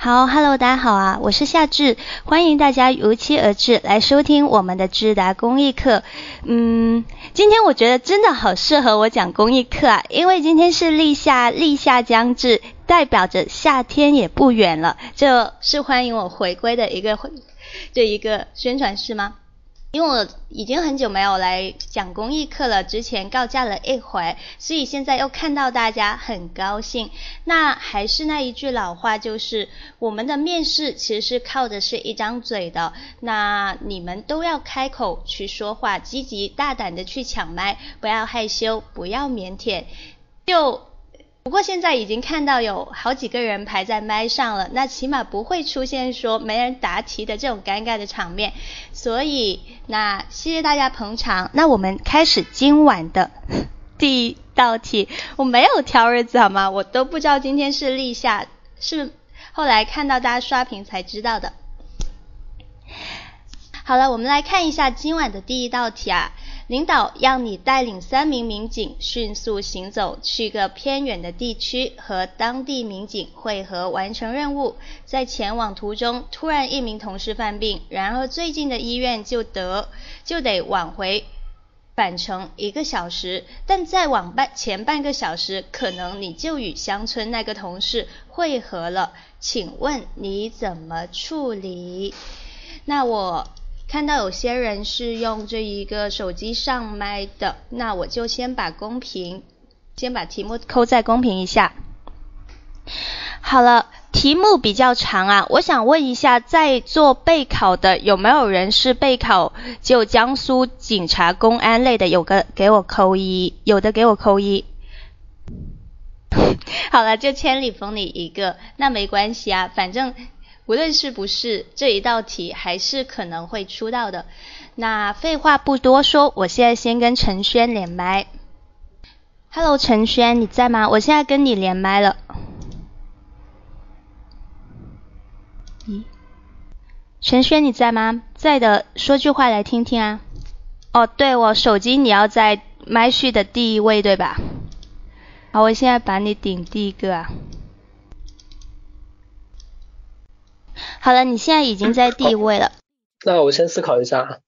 好，Hello，大家好啊，我是夏至，欢迎大家如期而至来收听我们的智达公益课。嗯，今天我觉得真的好适合我讲公益课啊，因为今天是立夏，立夏将至，代表着夏天也不远了，这是欢迎我回归的一个这一个宣传是吗？因为我已经很久没有来讲公益课了，之前告假了一回，所以现在又看到大家很高兴。那还是那一句老话，就是我们的面试其实是靠的是一张嘴的，那你们都要开口去说话，积极大胆的去抢麦，不要害羞，不要腼腆，就。不过现在已经看到有好几个人排在麦上了，那起码不会出现说没人答题的这种尴尬的场面。所以那谢谢大家捧场。那我们开始今晚的 第一道题。我没有挑日子好吗？我都不知道今天是立夏，是后来看到大家刷屏才知道的。好了，我们来看一下今晚的第一道题啊。领导让你带领三名民警迅速行走去个偏远的地区，和当地民警会合完成任务。在前往途中，突然一名同事犯病，然而最近的医院就得就得往回返程一个小时。但再往半前半个小时，可能你就与乡村那个同事会合了。请问你怎么处理？那我。看到有些人是用这一个手机上麦的，那我就先把公屏，先把题目扣在公屏一下。好了，题目比较长啊，我想问一下，在做备考的有没有人是备考就江苏警察公安类的？有个给我扣一，有的给我扣一。好了，就千里封你一个，那没关系啊，反正。无论是不是这一道题，还是可能会出到的。那废话不多说，我现在先跟陈轩连麦。Hello，陈轩，你在吗？我现在跟你连麦了。咦，陈轩你在吗？在的，说句话来听听啊。哦，对我手机你要在麦序的第一位对吧？好，我现在把你顶第一个啊。好了，你现在已经在第一位了。那我先思考一下。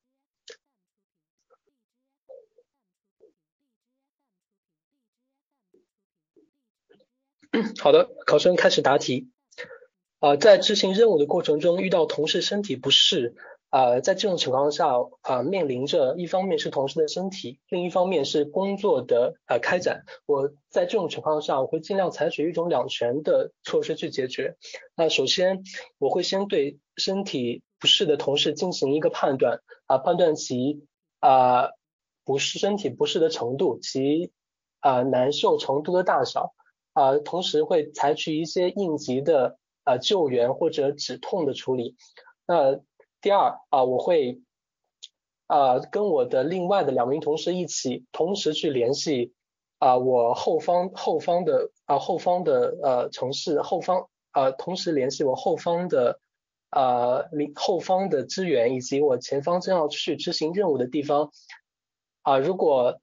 好的，考生开始答题。啊，在执行任务的过程中遇到同事身体不适。啊，在这种情况下，啊，面临着一方面是同事的身体，另一方面是工作的啊开展。我在这种情况下，我会尽量采取一种两全的措施去解决。那首先，我会先对身体不适的同事进行一个判断，啊，判断其啊不适身体不适的程度，其啊难受程度的大小，啊，同时会采取一些应急的啊救援或者止痛的处理。那第二啊，我会啊跟我的另外的两名同事一起同时去联系啊我后方后方的啊后方的呃城市后方啊同时联系我后方的啊领后方的支援以及我前方正要去执行任务的地方啊如果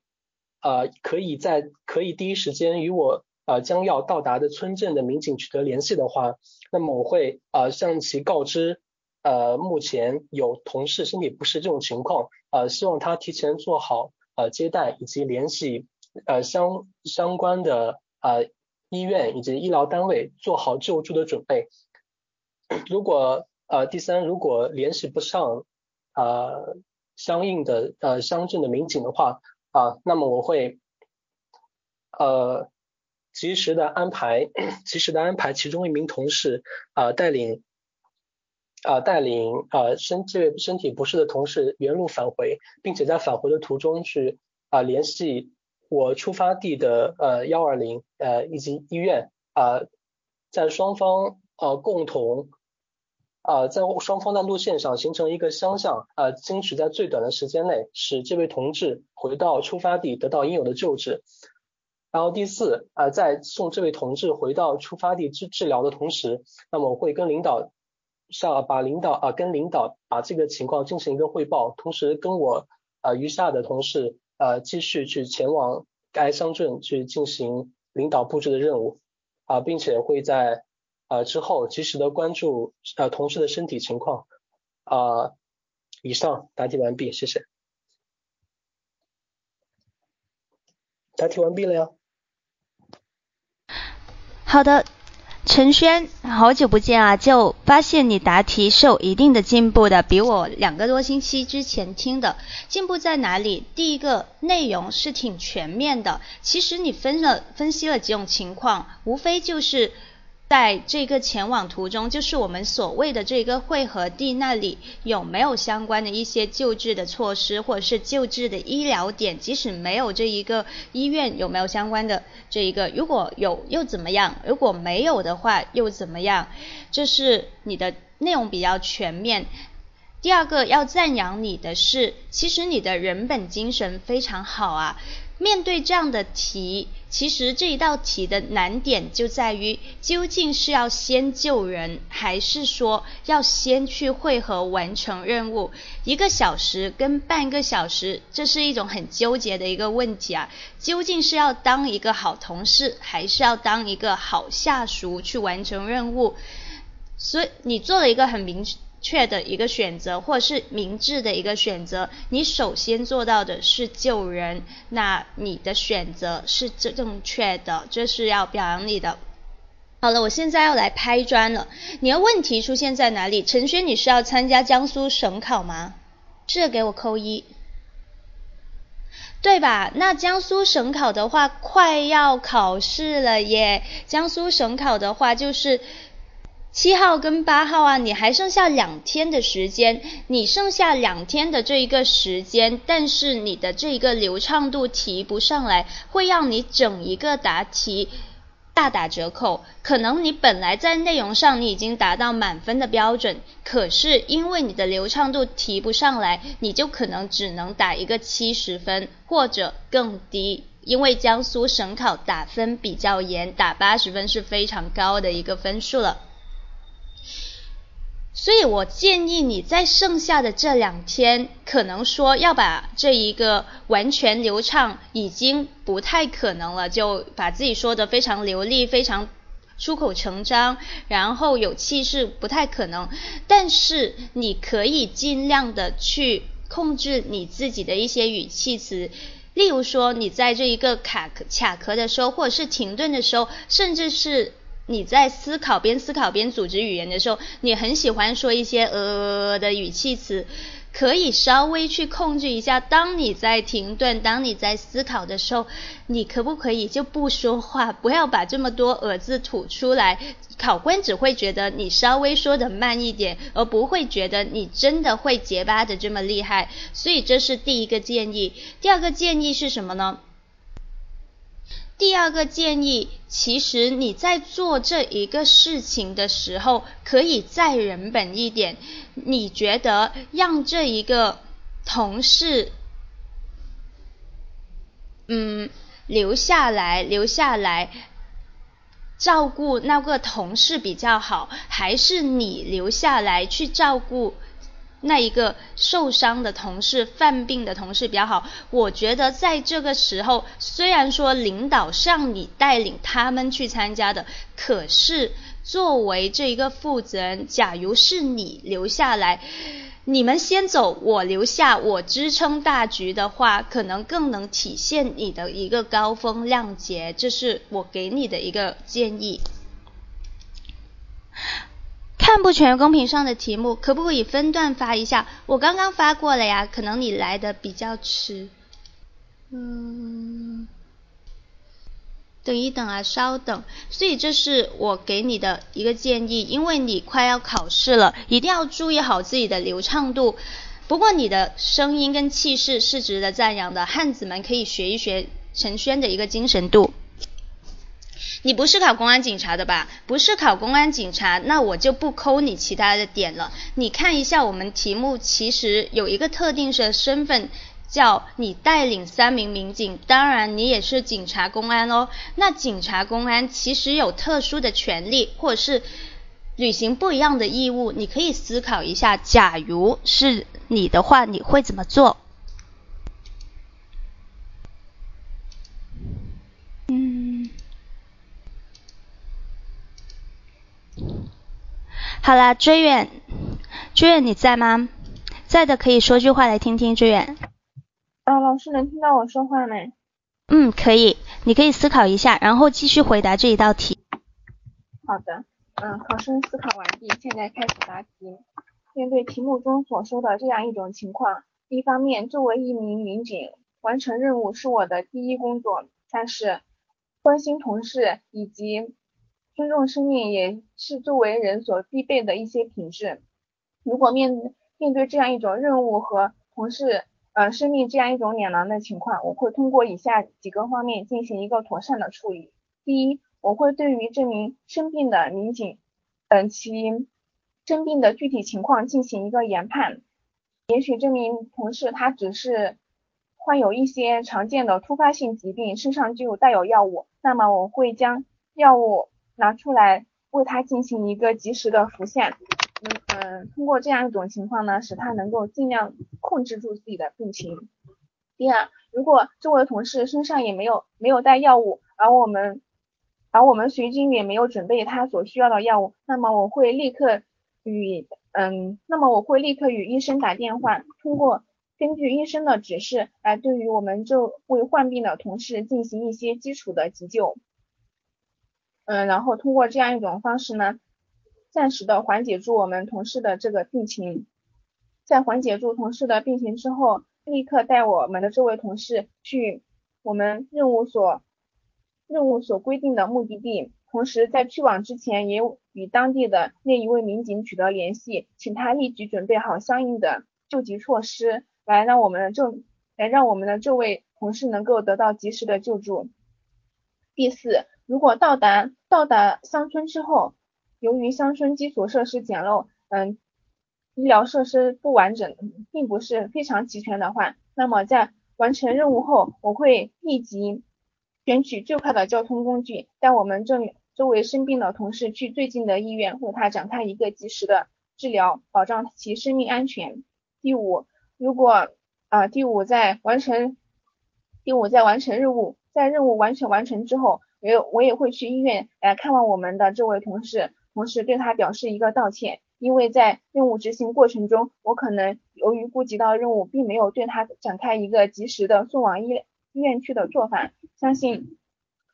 啊可以在可以第一时间与我啊将要到达的村镇的民警取得联系的话，那么我会啊向其告知。呃，目前有同事身体不适这种情况，呃，希望他提前做好呃接待以及联系呃相相关的呃医院以及医疗单位做好救助的准备。如果呃第三，如果联系不上呃相应的呃乡镇的民警的话啊，那么我会呃及时的安排及时的安排其中一名同事啊带领。啊，带领啊身这位身体不适的同事原路返回，并且在返回的途中去啊联系我出发地的呃幺二零呃以及医院啊，在双方呃共同啊在双方的路线上形成一个相向啊，争取在最短的时间内使这位同志回到出发地得到应有的救治。然后第四啊，在送这位同志回到出发地治治疗的同时，那么我会跟领导。上把领导啊跟领导把这个情况进行一个汇报，同时跟我啊余下的同事呃继续去前往该乡镇去进行领导布置的任务啊，并且会在呃之后及时的关注呃同事的身体情况。啊，以上答题完毕，谢谢。答题完毕了呀。好的。陈轩，好久不见啊！就发现你答题是有一定的进步的，比我两个多星期之前听的进步在哪里？第一个内容是挺全面的，其实你分了分析了几种情况，无非就是。在这个前往途中，就是我们所谓的这个汇合地那里有没有相关的一些救治的措施，或者是救治的医疗点？即使没有这一个医院，有没有相关的这一个？如果有又怎么样？如果没有的话又怎么样？这是你的内容比较全面。第二个要赞扬你的是，其实你的人本精神非常好啊。面对这样的题，其实这一道题的难点就在于，究竟是要先救人，还是说要先去汇合完成任务？一个小时跟半个小时，这是一种很纠结的一个问题啊！究竟是要当一个好同事，还是要当一个好下属去完成任务？所以你做了一个很明。确的一个选择，或者是明智的一个选择，你首先做到的是救人，那你的选择是正确的，这是要表扬你的。好了，我现在要来拍砖了。你的问题出现在哪里？陈轩，你是要参加江苏省考吗？这给我扣一，对吧？那江苏省考的话，快要考试了耶。江苏省考的话，就是。七号跟八号啊，你还剩下两天的时间，你剩下两天的这一个时间，但是你的这一个流畅度提不上来，会让你整一个答题大打折扣。可能你本来在内容上你已经达到满分的标准，可是因为你的流畅度提不上来，你就可能只能打一个七十分或者更低。因为江苏省考打分比较严，打八十分是非常高的一个分数了。所以我建议你在剩下的这两天，可能说要把这一个完全流畅已经不太可能了，就把自己说的非常流利、非常出口成章，然后有气势，不太可能。但是你可以尽量的去控制你自己的一些语气词，例如说你在这一个卡卡壳的时候，或者是停顿的时候，甚至是。你在思考边思考边组织语言的时候，你很喜欢说一些呃的语气词，可以稍微去控制一下。当你在停顿，当你在思考的时候，你可不可以就不说话，不要把这么多呃字吐出来？考官只会觉得你稍微说的慢一点，而不会觉得你真的会结巴的这么厉害。所以这是第一个建议。第二个建议是什么呢？第二个建议，其实你在做这一个事情的时候，可以再人本一点。你觉得让这一个同事，嗯，留下来，留下来照顾那个同事比较好，还是你留下来去照顾？那一个受伤的同事、犯病的同事比较好。我觉得在这个时候，虽然说领导让你带领他们去参加的，可是作为这一个负责人，假如是你留下来，你们先走，我留下，我支撑大局的话，可能更能体现你的一个高风亮节。这是我给你的一个建议。看不全公屏上的题目，可不可以分段发一下？我刚刚发过了呀，可能你来的比较迟。嗯，等一等啊，稍等。所以这是我给你的一个建议，因为你快要考试了，一定要注意好自己的流畅度。不过你的声音跟气势是值得赞扬的，汉子们可以学一学陈轩的一个精神度。你不是考公安警察的吧？不是考公安警察，那我就不抠你其他的点了。你看一下我们题目，其实有一个特定的身份，叫你带领三名民警，当然你也是警察公安哦。那警察公安其实有特殊的权利，或者是履行不一样的义务。你可以思考一下，假如是你的话，你会怎么做？好啦，追远，追远你在吗？在的可以说句话来听听，追远。啊，老师能听到我说话没？嗯，可以，你可以思考一下，然后继续回答这一道题。好的，嗯，考生思考完毕，现在开始答题。面对题目中所说的这样一种情况，一方面，作为一名民警，完成任务是我的第一工作，但是关心同事以及尊重生命也是作为人所必备的一些品质。如果面面对这样一种任务和同事呃生命这样一种两难的情况，我会通过以下几个方面进行一个妥善的处理。第一，我会对于这名生病的民警，等其生病的具体情况进行一个研判。也许这名同事他只是患有一些常见的突发性疾病，身上就带有药物，那么我会将药物拿出来为他进行一个及时的服下。嗯嗯，通过这样一种情况呢，使他能够尽量控制住自己的病情。第二，如果这位同事身上也没有没有带药物，而我们而我们随军也没有准备他所需要的药物，那么我会立刻与嗯，那么我会立刻与医生打电话，通过根据医生的指示来对于我们这位患病的同事进行一些基础的急救。嗯，然后通过这样一种方式呢。暂时的缓解住我们同事的这个病情，在缓解住同事的病情之后，立刻带我们的这位同事去我们任务所任务所规定的目的地。同时在去往之前，也与当地的那一位民警取得联系，请他立即准备好相应的救急措施，来让我们的这来让我们的这位同事能够得到及时的救助。第四，如果到达到达乡村之后，由于乡村基础设施简陋，嗯，医疗设施不完整，并不是非常齐全的话，那么在完成任务后，我会立即选取最快的交通工具，带我们这周围生病的同事去最近的医院，为他展开一个及时的治疗，保障其生命安全。第五，如果啊，第五在完成第五在完成任务，在任务完全完成之后，我我也会去医院来看望我们的这位同事。同时对他表示一个道歉，因为在任务执行过程中，我可能由于顾及到任务，并没有对他展开一个及时的送往医医院去的做法。相信，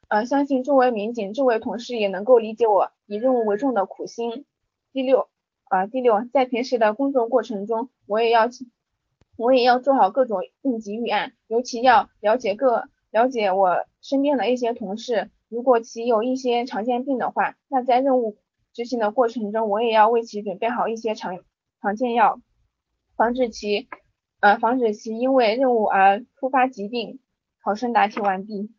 呃，相信作为民警，这位同事也能够理解我以任务为重的苦心。第六，啊，第六，在平时的工作过程中，我也要，我也要做好各种应急预案，尤其要了解各了解我身边的一些同事，如果其有一些常见病的话，那在任务。执行的过程中，我也要为其准备好一些常常见药，防止其呃防止其因为任务而突发疾病。考生答题完毕。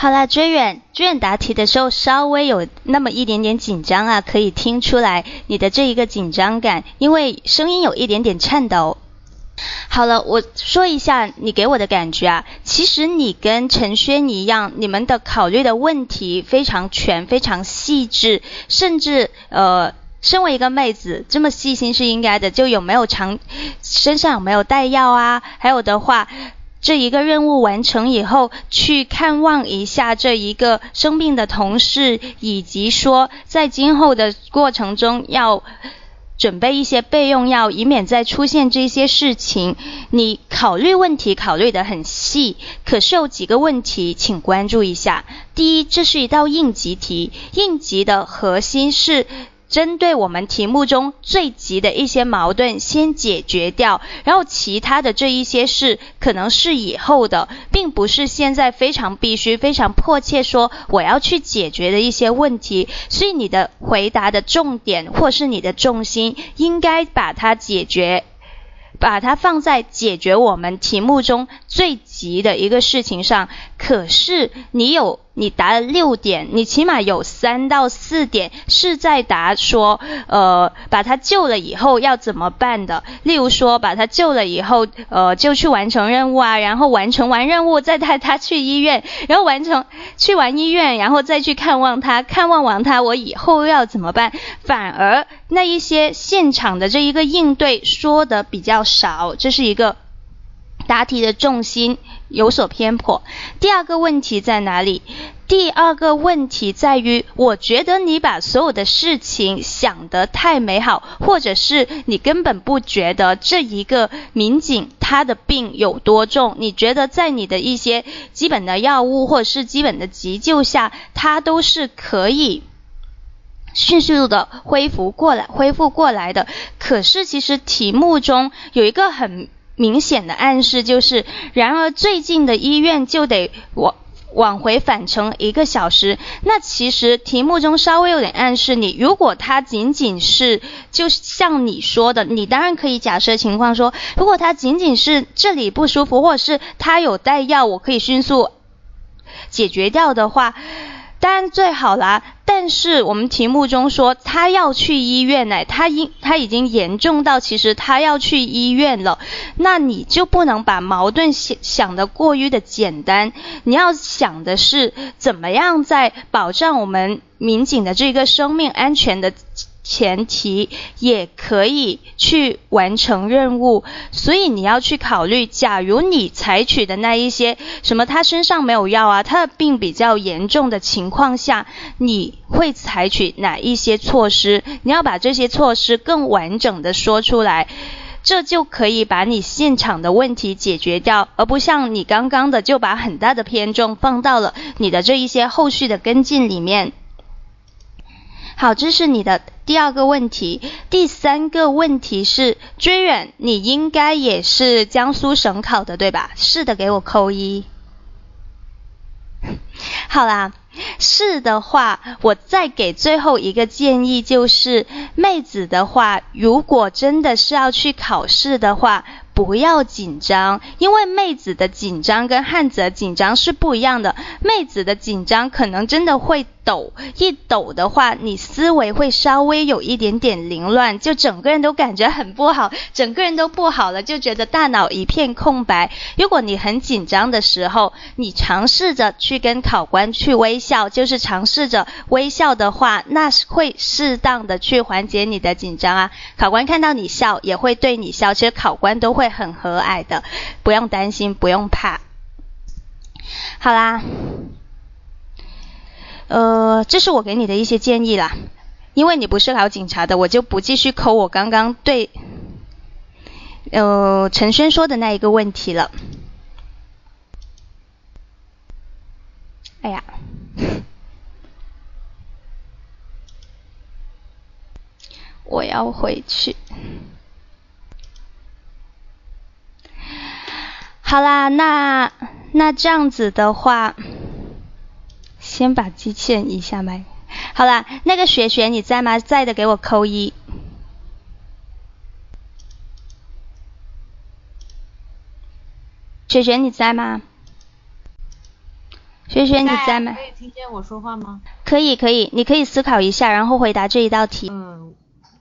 好啦，追远，追远答题的时候稍微有那么一点点紧张啊，可以听出来你的这一个紧张感，因为声音有一点点颤抖。好了，我说一下你给我的感觉啊。其实你跟陈轩一样，你们的考虑的问题非常全、非常细致，甚至呃，身为一个妹子这么细心是应该的。就有没有常身上有没有带药啊？还有的话，这一个任务完成以后，去看望一下这一个生病的同事，以及说在今后的过程中要。准备一些备用药，以免再出现这些事情。你考虑问题考虑得很细，可是有几个问题，请关注一下。第一，这是一道应急题，应急的核心是。针对我们题目中最急的一些矛盾先解决掉，然后其他的这一些事可能是以后的，并不是现在非常必须、非常迫切说我要去解决的一些问题。所以你的回答的重点或是你的重心，应该把它解决。把它放在解决我们题目中最急的一个事情上，可是你有你答了六点，你起码有三到四点是在答说，呃，把他救了以后要怎么办的？例如说，把他救了以后，呃，就去完成任务啊，然后完成完任务再带他去医院，然后完成去完医院，然后再去看望他，看望完他，我以后要怎么办？反而那一些现场的这一个应对说的比较。少，这是一个答题的重心有所偏颇。第二个问题在哪里？第二个问题在于，我觉得你把所有的事情想得太美好，或者是你根本不觉得这一个民警他的病有多重，你觉得在你的一些基本的药物或者是基本的急救下，他都是可以。迅速的恢复过来，恢复过来的。可是其实题目中有一个很明显的暗示，就是然而最近的医院就得往往回返程一个小时。那其实题目中稍微有点暗示你，如果他仅仅是就像你说的，你当然可以假设情况说，如果他仅仅是这里不舒服，或者是他有带药，我可以迅速解决掉的话。当然最好啦，但是我们题目中说他要去医院呢，他因他已经严重到其实他要去医院了，那你就不能把矛盾想想的过于的简单，你要想的是怎么样在保障我们民警的这个生命安全的。前提也可以去完成任务，所以你要去考虑，假如你采取的那一些什么，他身上没有药啊，他的病比较严重的情况下，你会采取哪一些措施？你要把这些措施更完整的说出来，这就可以把你现场的问题解决掉，而不像你刚刚的就把很大的偏重放到了你的这一些后续的跟进里面。好，这是你的第二个问题。第三个问题是追远，你应该也是江苏省考的对吧？是的，给我扣一。好啦，是的话，我再给最后一个建议，就是妹子的话，如果真的是要去考试的话。不要紧张，因为妹子的紧张跟汉子的紧张是不一样的。妹子的紧张可能真的会抖，一抖的话，你思维会稍微有一点点凌乱，就整个人都感觉很不好，整个人都不好了，就觉得大脑一片空白。如果你很紧张的时候，你尝试着去跟考官去微笑，就是尝试着微笑的话，那是会适当的去缓解你的紧张啊。考官看到你笑，也会对你笑，其实考官都会。很和蔼的，不用担心，不用怕。好啦，呃，这是我给你的一些建议啦。因为你不是考警察的，我就不继续抠我刚刚对呃陈轩说的那一个问题了。哎呀，我要回去。好啦，那那这样子的话，先把机器人移下麦。好啦，那个雪雪你在吗？在的给我扣一。雪雪你在吗？雪雪你在吗？可以听见我说话吗？可以可以，你可以思考一下，然后回答这一道题。嗯，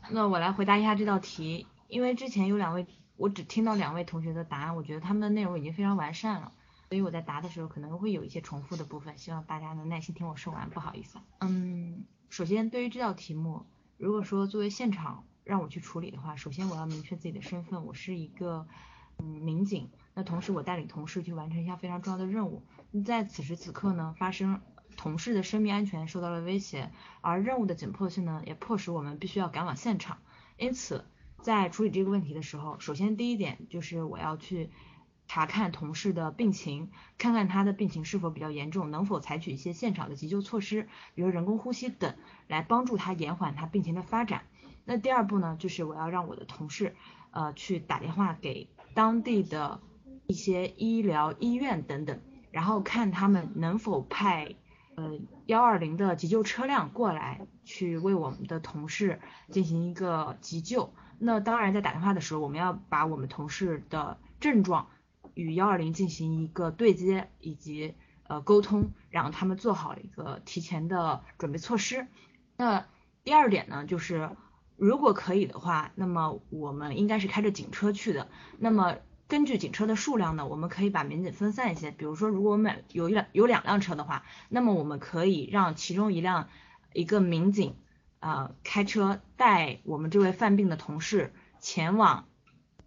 那我来回答一下这道题，因为之前有两位。我只听到两位同学的答案，我觉得他们的内容已经非常完善了，所以我在答的时候可能会有一些重复的部分，希望大家能耐心听我说完，不好意思。嗯，首先对于这道题目，如果说作为现场让我去处理的话，首先我要明确自己的身份，我是一个嗯民警，那同时我带领同事去完成一项非常重要的任务，在此时此刻呢，发生同事的生命安全受到了威胁，而任务的紧迫性呢，也迫使我们必须要赶往现场，因此。在处理这个问题的时候，首先第一点就是我要去查看同事的病情，看看他的病情是否比较严重，能否采取一些现场的急救措施，比如人工呼吸等，来帮助他延缓他病情的发展。那第二步呢，就是我要让我的同事呃去打电话给当地的一些医疗医院等等，然后看他们能否派呃幺二零的急救车辆过来，去为我们的同事进行一个急救。那当然，在打电话的时候，我们要把我们同事的症状与幺二零进行一个对接以及呃沟通，让他们做好一个提前的准备措施。那第二点呢，就是如果可以的话，那么我们应该是开着警车去的。那么根据警车的数量呢，我们可以把民警分散一些。比如说，如果我们有一辆有两辆车的话，那么我们可以让其中一辆一个民警。呃，开车带我们这位犯病的同事前往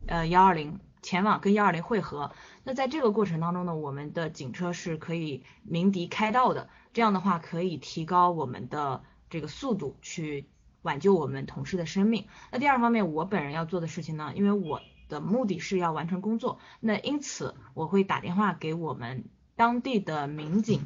呃幺二零前往跟幺二零汇合。那在这个过程当中呢，我们的警车是可以鸣笛开道的，这样的话可以提高我们的这个速度，去挽救我们同事的生命。那第二方面，我本人要做的事情呢，因为我的目的是要完成工作，那因此我会打电话给我们当地的民警。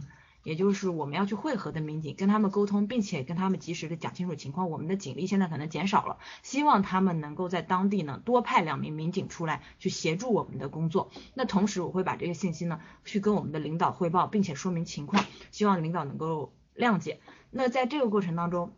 也就是我们要去汇合的民警，跟他们沟通，并且跟他们及时的讲清楚情况。我们的警力现在可能减少了，希望他们能够在当地呢多派两名民警出来，去协助我们的工作。那同时我会把这个信息呢去跟我们的领导汇报，并且说明情况，希望领导能够谅解。那在这个过程当中，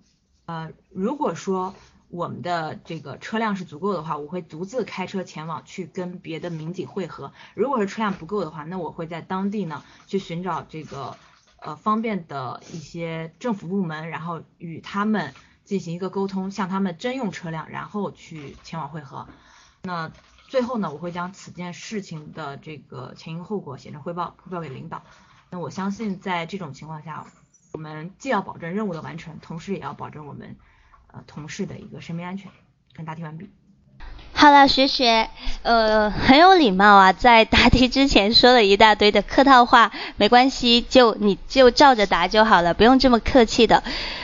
呃，如果说我们的这个车辆是足够的话，我会独自开车前往去跟别的民警汇合。如果是车辆不够的话，那我会在当地呢去寻找这个。呃，方便的一些政府部门，然后与他们进行一个沟通，向他们征用车辆，然后去前往汇合。那最后呢，我会将此件事情的这个前因后果写成汇报，汇报给领导。那我相信在这种情况下，我们既要保证任务的完成，同时也要保证我们呃同事的一个生命安全。跟答题完毕。好了，学学，呃，很有礼貌啊，在答题之前说了一大堆的客套话，没关系，就你就照着答就好了，不用这么客气的。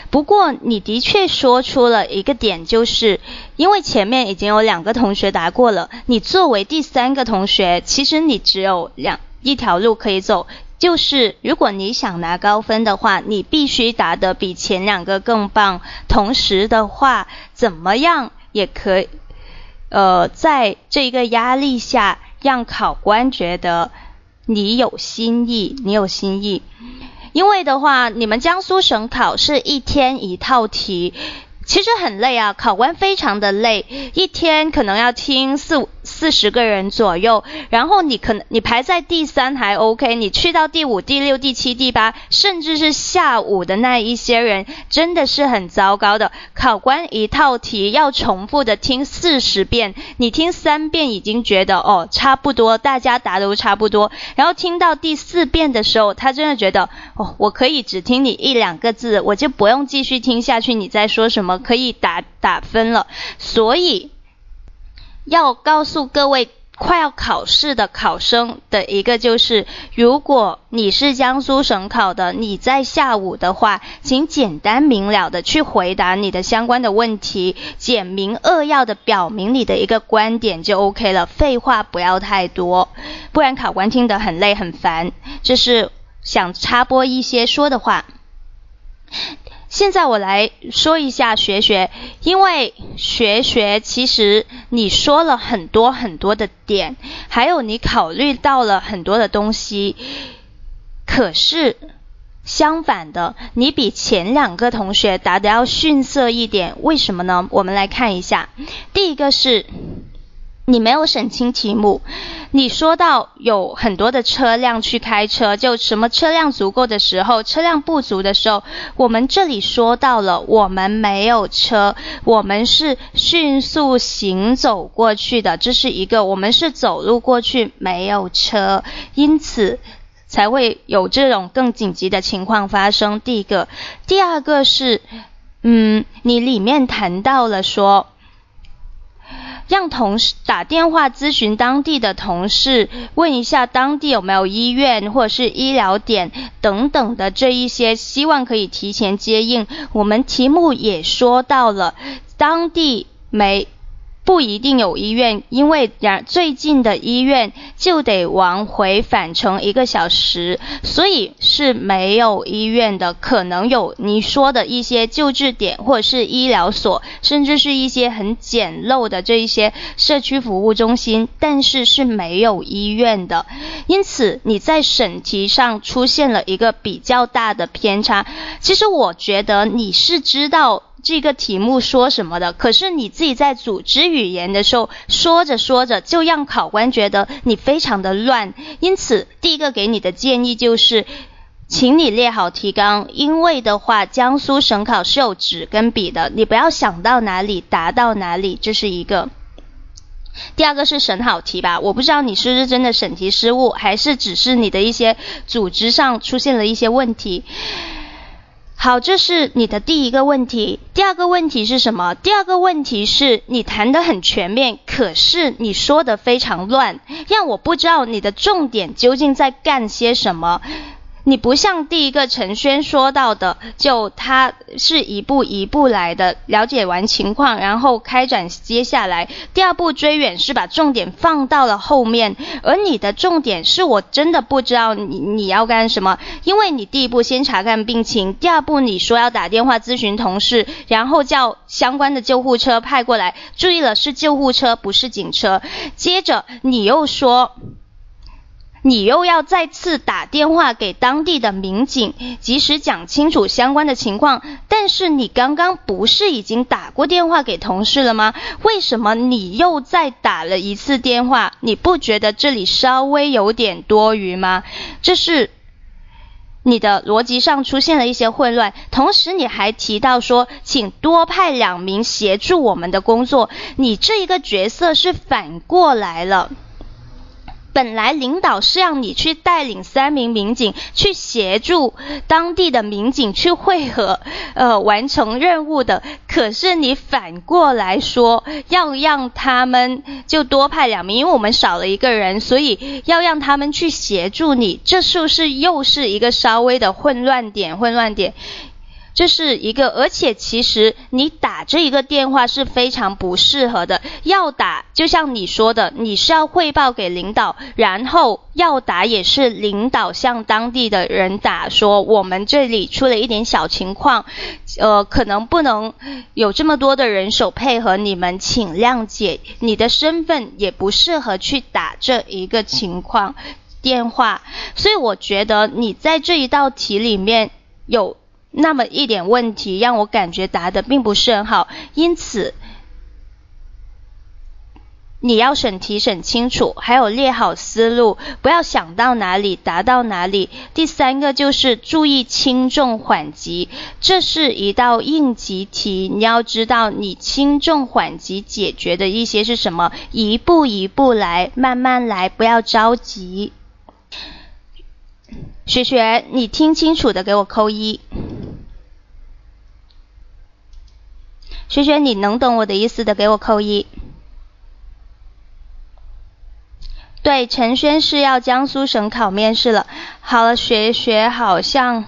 不过你的确说出了一个点，就是因为前面已经有两个同学答过了，你作为第三个同学，其实你只有两一条路可以走，就是如果你想拿高分的话，你必须答得比前两个更棒，同时的话，怎么样也可以。呃，在这个压力下，让考官觉得你有心意，你有心意。因为的话，你们江苏省考试一天一套题，其实很累啊，考官非常的累，一天可能要听四五。四十个人左右，然后你可能你排在第三还 OK，你去到第五、第六、第七、第八，甚至是下午的那一些人，真的是很糟糕的。考官一套题要重复的听四十遍，你听三遍已经觉得哦差不多，大家答都差不多，然后听到第四遍的时候，他真的觉得哦我可以只听你一两个字，我就不用继续听下去你在说什么，可以打打分了。所以。要告诉各位快要考试的考生的一个就是，如果你是江苏省考的，你在下午的话，请简单明了的去回答你的相关的问题，简明扼要的表明你的一个观点就 OK 了，废话不要太多，不然考官听得很累很烦。这是想插播一些说的话。现在我来说一下学学，因为学学其实你说了很多很多的点，还有你考虑到了很多的东西，可是相反的，你比前两个同学答的要逊色一点，为什么呢？我们来看一下，第一个是。你没有审清题目，你说到有很多的车辆去开车，就什么车辆足够的时候，车辆不足的时候，我们这里说到了我们没有车，我们是迅速行走过去的，这是一个我们是走路过去没有车，因此才会有这种更紧急的情况发生。第一个，第二个是，嗯，你里面谈到了说。让同事打电话咨询当地的同事，问一下当地有没有医院或者是医疗点等等的这一些，希望可以提前接应。我们题目也说到了，当地没。不一定有医院，因为然最近的医院就得往回返程一个小时，所以是没有医院的。可能有你说的一些救治点或者是医疗所，甚至是一些很简陋的这一些社区服务中心，但是是没有医院的。因此你在审题上出现了一个比较大的偏差。其实我觉得你是知道。这个题目说什么的？可是你自己在组织语言的时候，说着说着就让考官觉得你非常的乱。因此，第一个给你的建议就是，请你列好提纲，因为的话，江苏省考是有纸跟笔的，你不要想到哪里答到哪里，这是一个。第二个是审好题吧，我不知道你是不是真的审题失误，还是只是你的一些组织上出现了一些问题。好，这是你的第一个问题。第二个问题是什么？第二个问题是你谈得很全面，可是你说的非常乱，让我不知道你的重点究竟在干些什么。你不像第一个陈轩说到的，就他是一步一步来的，了解完情况，然后开展接下来第二步追远，是把重点放到了后面。而你的重点是我真的不知道你你要干什么，因为你第一步先查看病情，第二步你说要打电话咨询同事，然后叫相关的救护车派过来，注意了是救护车不是警车。接着你又说。你又要再次打电话给当地的民警，及时讲清楚相关的情况。但是你刚刚不是已经打过电话给同事了吗？为什么你又再打了一次电话？你不觉得这里稍微有点多余吗？这是你的逻辑上出现了一些混乱。同时你还提到说，请多派两名协助我们的工作。你这一个角色是反过来了。本来领导是让你去带领三名民警去协助当地的民警去汇合，呃，完成任务的。可是你反过来说要让他们就多派两名，因为我们少了一个人，所以要让他们去协助你。这是不是又是一个稍微的混乱点？混乱点。这是一个，而且其实你打这一个电话是非常不适合的。要打，就像你说的，你是要汇报给领导，然后要打也是领导向当地的人打，说我们这里出了一点小情况，呃，可能不能有这么多的人手配合你们，请谅解。你的身份也不适合去打这一个情况电话，所以我觉得你在这一道题里面有。那么一点问题让我感觉答的并不是很好，因此你要审题审清楚，还有列好思路，不要想到哪里答到哪里。第三个就是注意轻重缓急，这是一道应急题，你要知道你轻重缓急解决的一些是什么，一步一步来，慢慢来，不要着急。雪雪，你听清楚的给我扣一。学学，你能懂我的意思的，给我扣一。对，陈轩是要江苏省考面试了。好了，学学好像，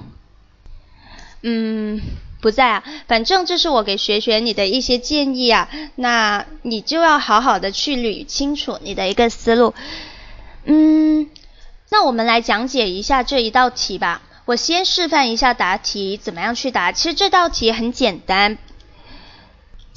嗯，不在啊。反正这是我给学学你的一些建议啊，那你就要好好的去捋清楚你的一个思路。嗯，那我们来讲解一下这一道题吧。我先示范一下答题怎么样去答。其实这道题很简单。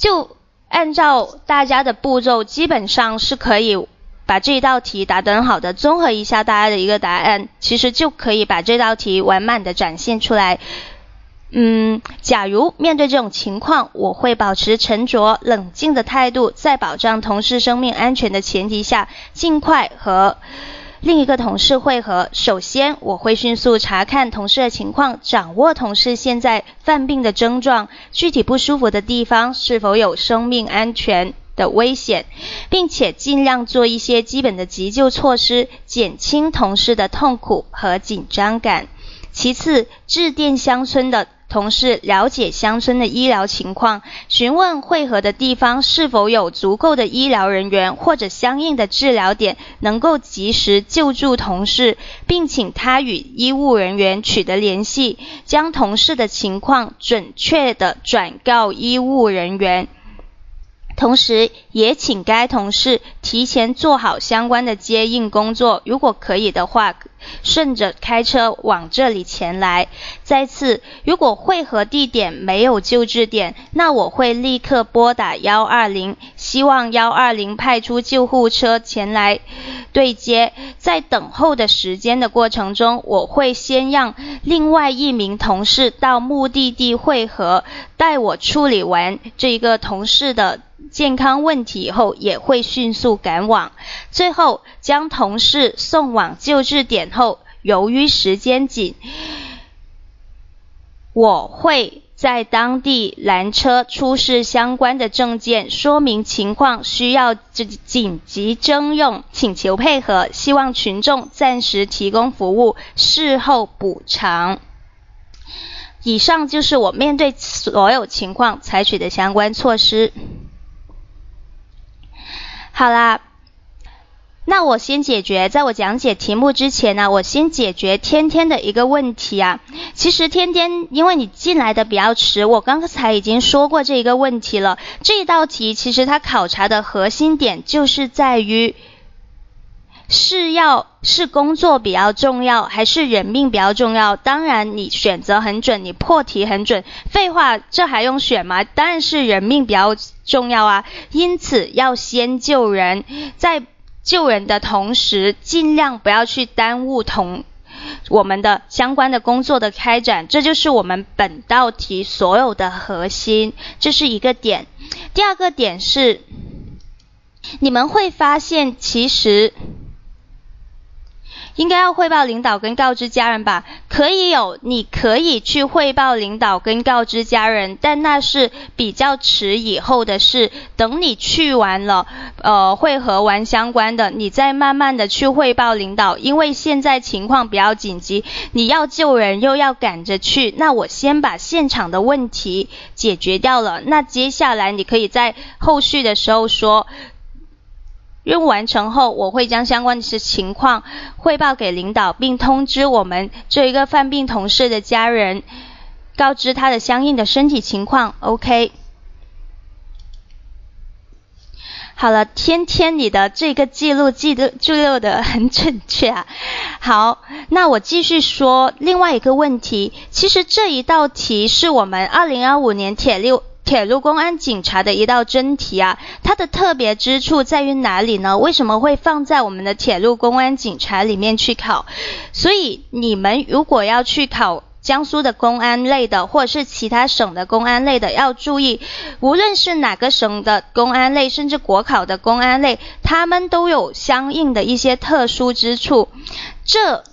就按照大家的步骤，基本上是可以把这一道题答得很好的。综合一下大家的一个答案，其实就可以把这道题完满的展现出来。嗯，假如面对这种情况，我会保持沉着冷静的态度，在保障同事生命安全的前提下，尽快和。另一个同事会合，首先我会迅速查看同事的情况，掌握同事现在犯病的症状，具体不舒服的地方是否有生命安全的危险，并且尽量做一些基本的急救措施，减轻同事的痛苦和紧张感。其次，致电乡村的。同事了解乡村的医疗情况，询问汇合的地方是否有足够的医疗人员或者相应的治疗点，能够及时救助同事，并请他与医务人员取得联系，将同事的情况准确的转告医务人员。同时，也请该同事提前做好相关的接应工作，如果可以的话，顺着开车往这里前来。再次，如果汇合地点没有救治点，那我会立刻拨打幺二零，希望幺二零派出救护车前来对接。在等候的时间的过程中，我会先让另外一名同事到目的地汇合，待我处理完这一个同事的。健康问题以后也会迅速赶往，最后将同事送往救治点后，由于时间紧，我会在当地拦车出示相关的证件，说明情况需要紧急征用，请求配合，希望群众暂时提供服务，事后补偿。以上就是我面对所有情况采取的相关措施。好啦。那我先解决，在我讲解题目之前呢，我先解决天天的一个问题啊。其实天天，因为你进来的比较迟，我刚才已经说过这一个问题了。这一道题其实它考察的核心点就是在于，是要是工作比较重要，还是人命比较重要？当然你选择很准，你破题很准。废话，这还用选吗？当然是人命比较重要啊。因此要先救人，在。救人的同时，尽量不要去耽误同我们的相关的工作的开展，这就是我们本道题所有的核心，这是一个点。第二个点是，你们会发现其实。应该要汇报领导跟告知家人吧？可以有，你可以去汇报领导跟告知家人，但那是比较迟以后的事。等你去完了，呃，会合完相关的，你再慢慢的去汇报领导。因为现在情况比较紧急，你要救人又要赶着去，那我先把现场的问题解决掉了。那接下来你可以在后续的时候说。任务完成后，我会将相关的情况汇报给领导，并通知我们这一个犯病同事的家人，告知他的相应的身体情况。OK。好了，天天你的这个记录记得记录的很准确啊。好，那我继续说另外一个问题。其实这一道题是我们二零二五年铁路。铁路公安警察的一道真题啊，它的特别之处在于哪里呢？为什么会放在我们的铁路公安警察里面去考？所以你们如果要去考江苏的公安类的，或者是其他省的公安类的，要注意，无论是哪个省的公安类，甚至国考的公安类，他们都有相应的一些特殊之处。这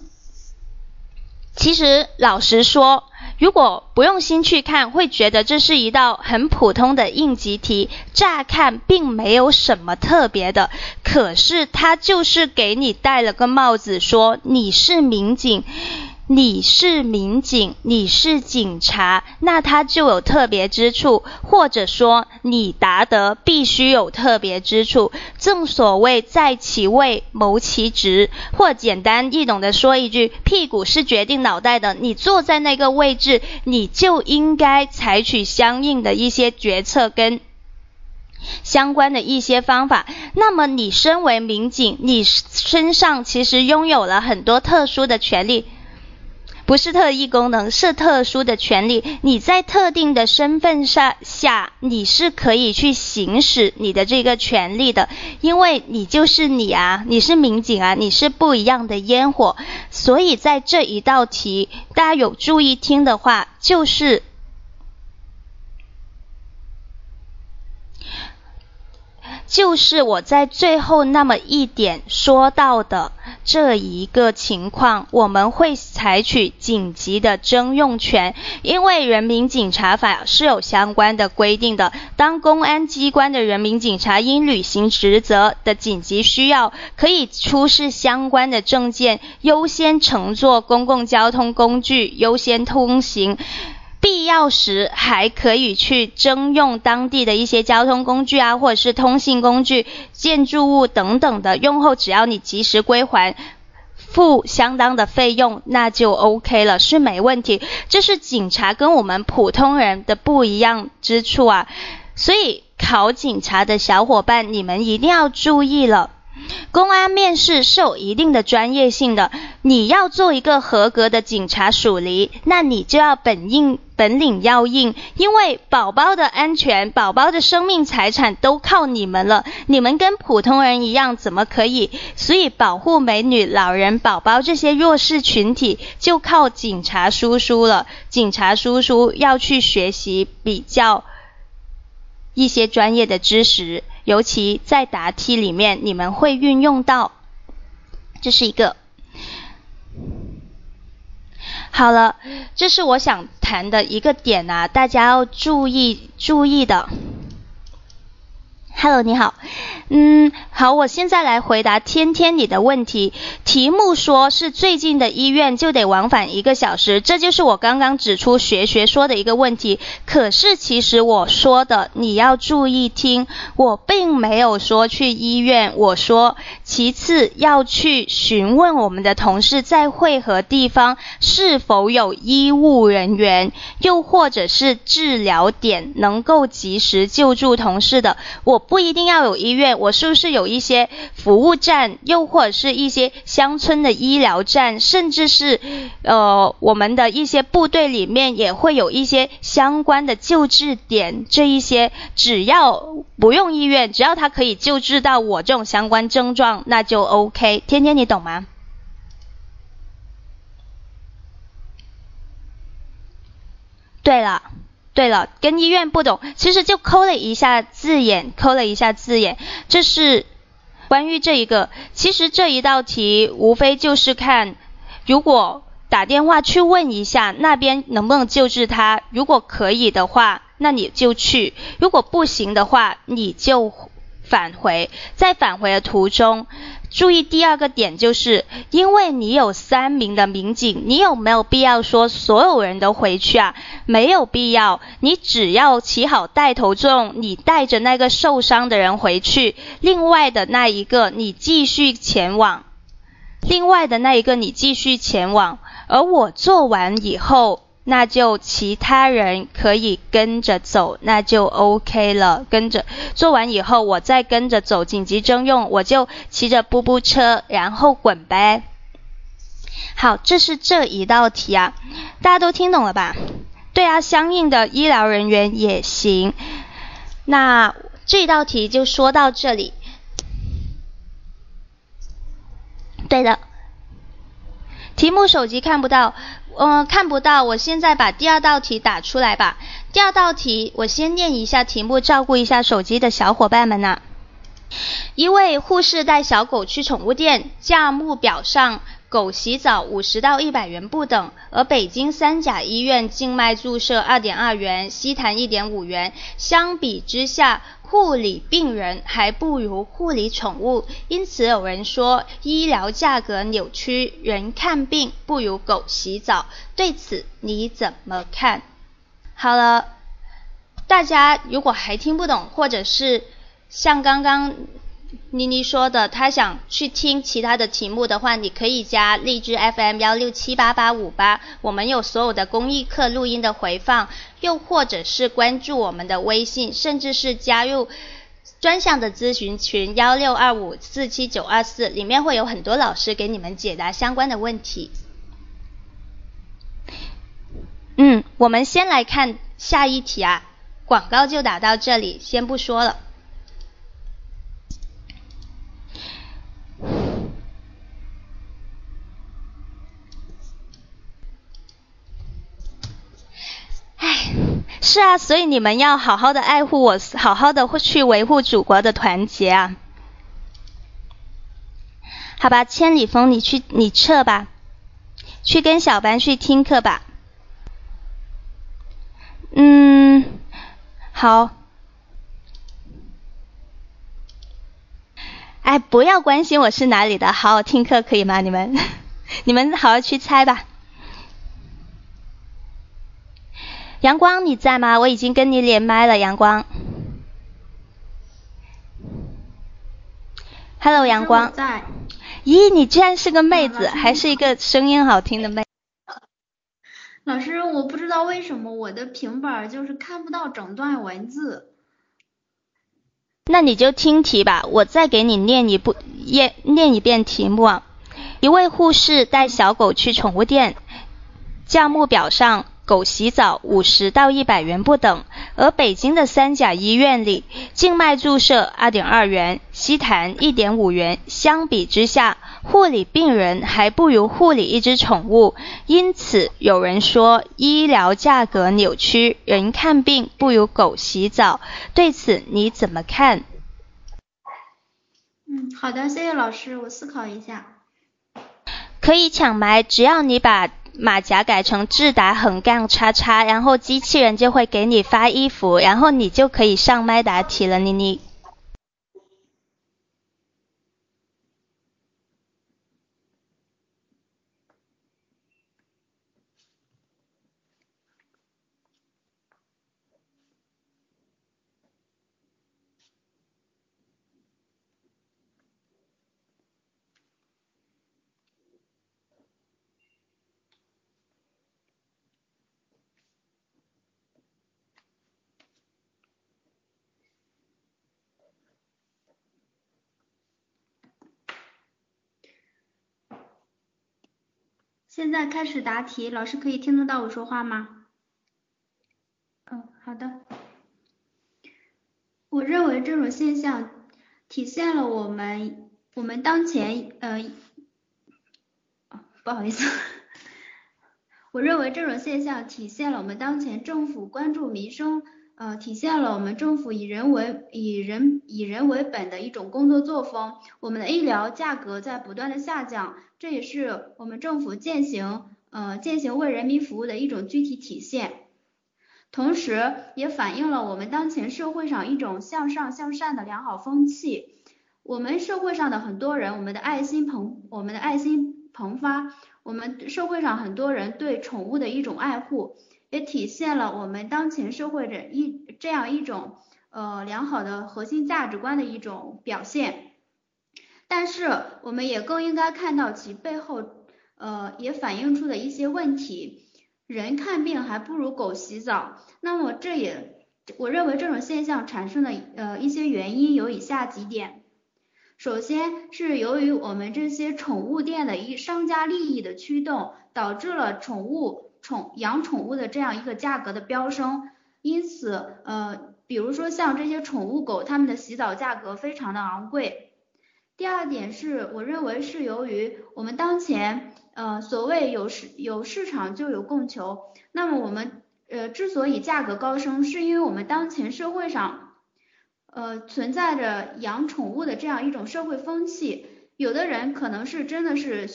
其实老实说。如果不用心去看，会觉得这是一道很普通的应急题，乍看并没有什么特别的。可是他就是给你戴了个帽子，说你是民警。你是民警，你是警察，那他就有特别之处，或者说你答得必须有特别之处。正所谓在其位谋其职，或简单易懂的说一句，屁股是决定脑袋的。你坐在那个位置，你就应该采取相应的一些决策跟相关的一些方法。那么你身为民警，你身上其实拥有了很多特殊的权利。不是特异功能，是特殊的权利。你在特定的身份上下，你是可以去行使你的这个权利的，因为你就是你啊，你是民警啊，你是不一样的烟火。所以在这一道题，大家有注意听的话，就是。就是我在最后那么一点说到的这一个情况，我们会采取紧急的征用权，因为人民警察法是有相关的规定的。当公安机关的人民警察因履行职责的紧急需要，可以出示相关的证件，优先乘坐公共交通工具，优先通行。必要时还可以去征用当地的一些交通工具啊，或者是通信工具、建筑物等等的，用后只要你及时归还，付相当的费用，那就 OK 了，是没问题。这是警察跟我们普通人的不一样之处啊，所以考警察的小伙伴，你们一定要注意了。公安面试是有一定的专业性的，你要做一个合格的警察属离，那你就要本应本领要硬，因为宝宝的安全、宝宝的生命财产都靠你们了，你们跟普通人一样怎么可以？所以保护美女、老人、宝宝这些弱势群体就靠警察叔叔了，警察叔叔要去学习比较一些专业的知识。尤其在答题里面，你们会运用到，这是一个。好了，这是我想谈的一个点啊，大家要注意注意的。Hello，你好。嗯，好，我现在来回答天天你的问题。题目说是最近的医院就得往返一个小时，这就是我刚刚指出学学说的一个问题。可是其实我说的你要注意听，我并没有说去医院，我说其次要去询问我们的同事在会合地方是否有医务人员，又或者是治疗点能够及时救助同事的。我不一定要有医院。我是不是有一些服务站，又或者是一些乡村的医疗站，甚至是呃我们的一些部队里面也会有一些相关的救治点，这一些只要不用医院，只要他可以救治到我这种相关症状，那就 OK。天天你懂吗？对了。对了，跟医院不懂，其实就抠了一下字眼，抠了一下字眼，这是关于这一个。其实这一道题无非就是看，如果打电话去问一下那边能不能救治他，如果可以的话，那你就去；如果不行的话，你就返回。在返回的途中。注意第二个点，就是因为你有三名的民警，你有没有必要说所有人都回去啊？没有必要，你只要起好带头作用，你带着那个受伤的人回去，另外的那一个你继续前往，另外的那一个你继续前往，而我做完以后。那就其他人可以跟着走，那就 OK 了。跟着做完以后，我再跟着走。紧急征用，我就骑着步步车，然后滚呗。好，这是这一道题啊，大家都听懂了吧？对啊，相应的医疗人员也行。那这道题就说到这里。对的，题目手机看不到。嗯，看不到。我现在把第二道题打出来吧。第二道题，我先念一下题目，照顾一下手机的小伙伴们呐。一位护士带小狗去宠物店，价目表上。狗洗澡五十到一百元不等，而北京三甲医院静脉注射二点二元，吸痰一点五元。相比之下，护理病人还不如护理宠物，因此有人说医疗价格扭曲，人看病不如狗洗澡。对此你怎么看？好了，大家如果还听不懂，或者是像刚刚。妮妮说的，她想去听其他的题目的话，你可以加荔枝 FM 幺六七八八五八，我们有所有的公益课录音的回放，又或者是关注我们的微信，甚至是加入专项的咨询群幺六二五四七九二四，里面会有很多老师给你们解答相关的问题。嗯，我们先来看下一题啊，广告就打到这里，先不说了。唉，是那，所以你们要好好的爱护我，好好的去维护祖国的团结啊。好吧，千里风，你去你撤吧，去跟小班去听课吧。嗯，好。哎，不要关心我是哪里的，好好听课可以吗？你们，你们好好去猜吧。阳光你在吗？我已经跟你连麦了，阳光。Hello，阳光。在。咦，你居然是个妹子，还是一个声音好听的妹。老师，我不知道为什么我的平板就是看不到整段文字。那你就听题吧，我再给你念一部念念一遍题目啊。一位护士带小狗去宠物店，价目表上。狗洗澡五十到一百元不等，而北京的三甲医院里，静脉注射二点二元，吸痰一点五元。相比之下，护理病人还不如护理一只宠物。因此，有人说医疗价格扭曲，人看病不如狗洗澡。对此你怎么看？嗯，好的，谢谢老师，我思考一下。可以抢埋，只要你把。马甲改成智达横杠叉叉，然后机器人就会给你发衣服，然后你就可以上麦答题了，你你。现在开始答题，老师可以听得到我说话吗？嗯，好的。我认为这种现象体现了我们我们当前呃，不好意思，我认为这种现象体现了我们当前政府关注民生，呃，体现了我们政府以人为以人以人为本的一种工作作风。我们的医疗价格在不断的下降，这也是我们政府践行呃践行为人民服务的一种具体体现。同时，也反映了我们当前社会上一种向上向善的良好风气。我们社会上的很多人，我们的爱心蓬，我们的爱心蓬发。我们社会上很多人对宠物的一种爱护，也体现了我们当前社会的一这样一种呃良好的核心价值观的一种表现。但是，我们也更应该看到其背后呃也反映出的一些问题。人看病还不如狗洗澡，那么这也，我认为这种现象产生的呃一些原因有以下几点。首先是由于我们这些宠物店的一商家利益的驱动，导致了宠物宠养宠物的这样一个价格的飙升，因此呃，比如说像这些宠物狗，它们的洗澡价格非常的昂贵。第二点是，我认为是由于我们当前。呃，所谓有市有市场就有供求，那么我们呃之所以价格高升，是因为我们当前社会上呃存在着养宠物的这样一种社会风气，有的人可能是真的是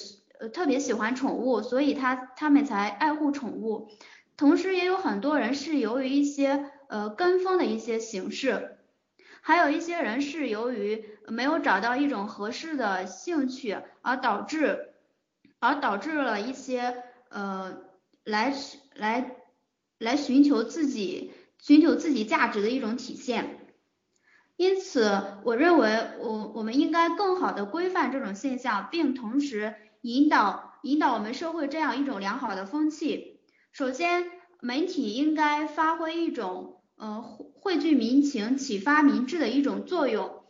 特别喜欢宠物，所以他他们才爱护宠物，同时也有很多人是由于一些呃跟风的一些形式，还有一些人是由于没有找到一种合适的兴趣而导致。而导致了一些呃来来来寻求自己寻求自己价值的一种体现，因此我认为我我们应该更好的规范这种现象，并同时引导引导我们社会这样一种良好的风气。首先，媒体应该发挥一种呃汇聚民情、启发民智的一种作用，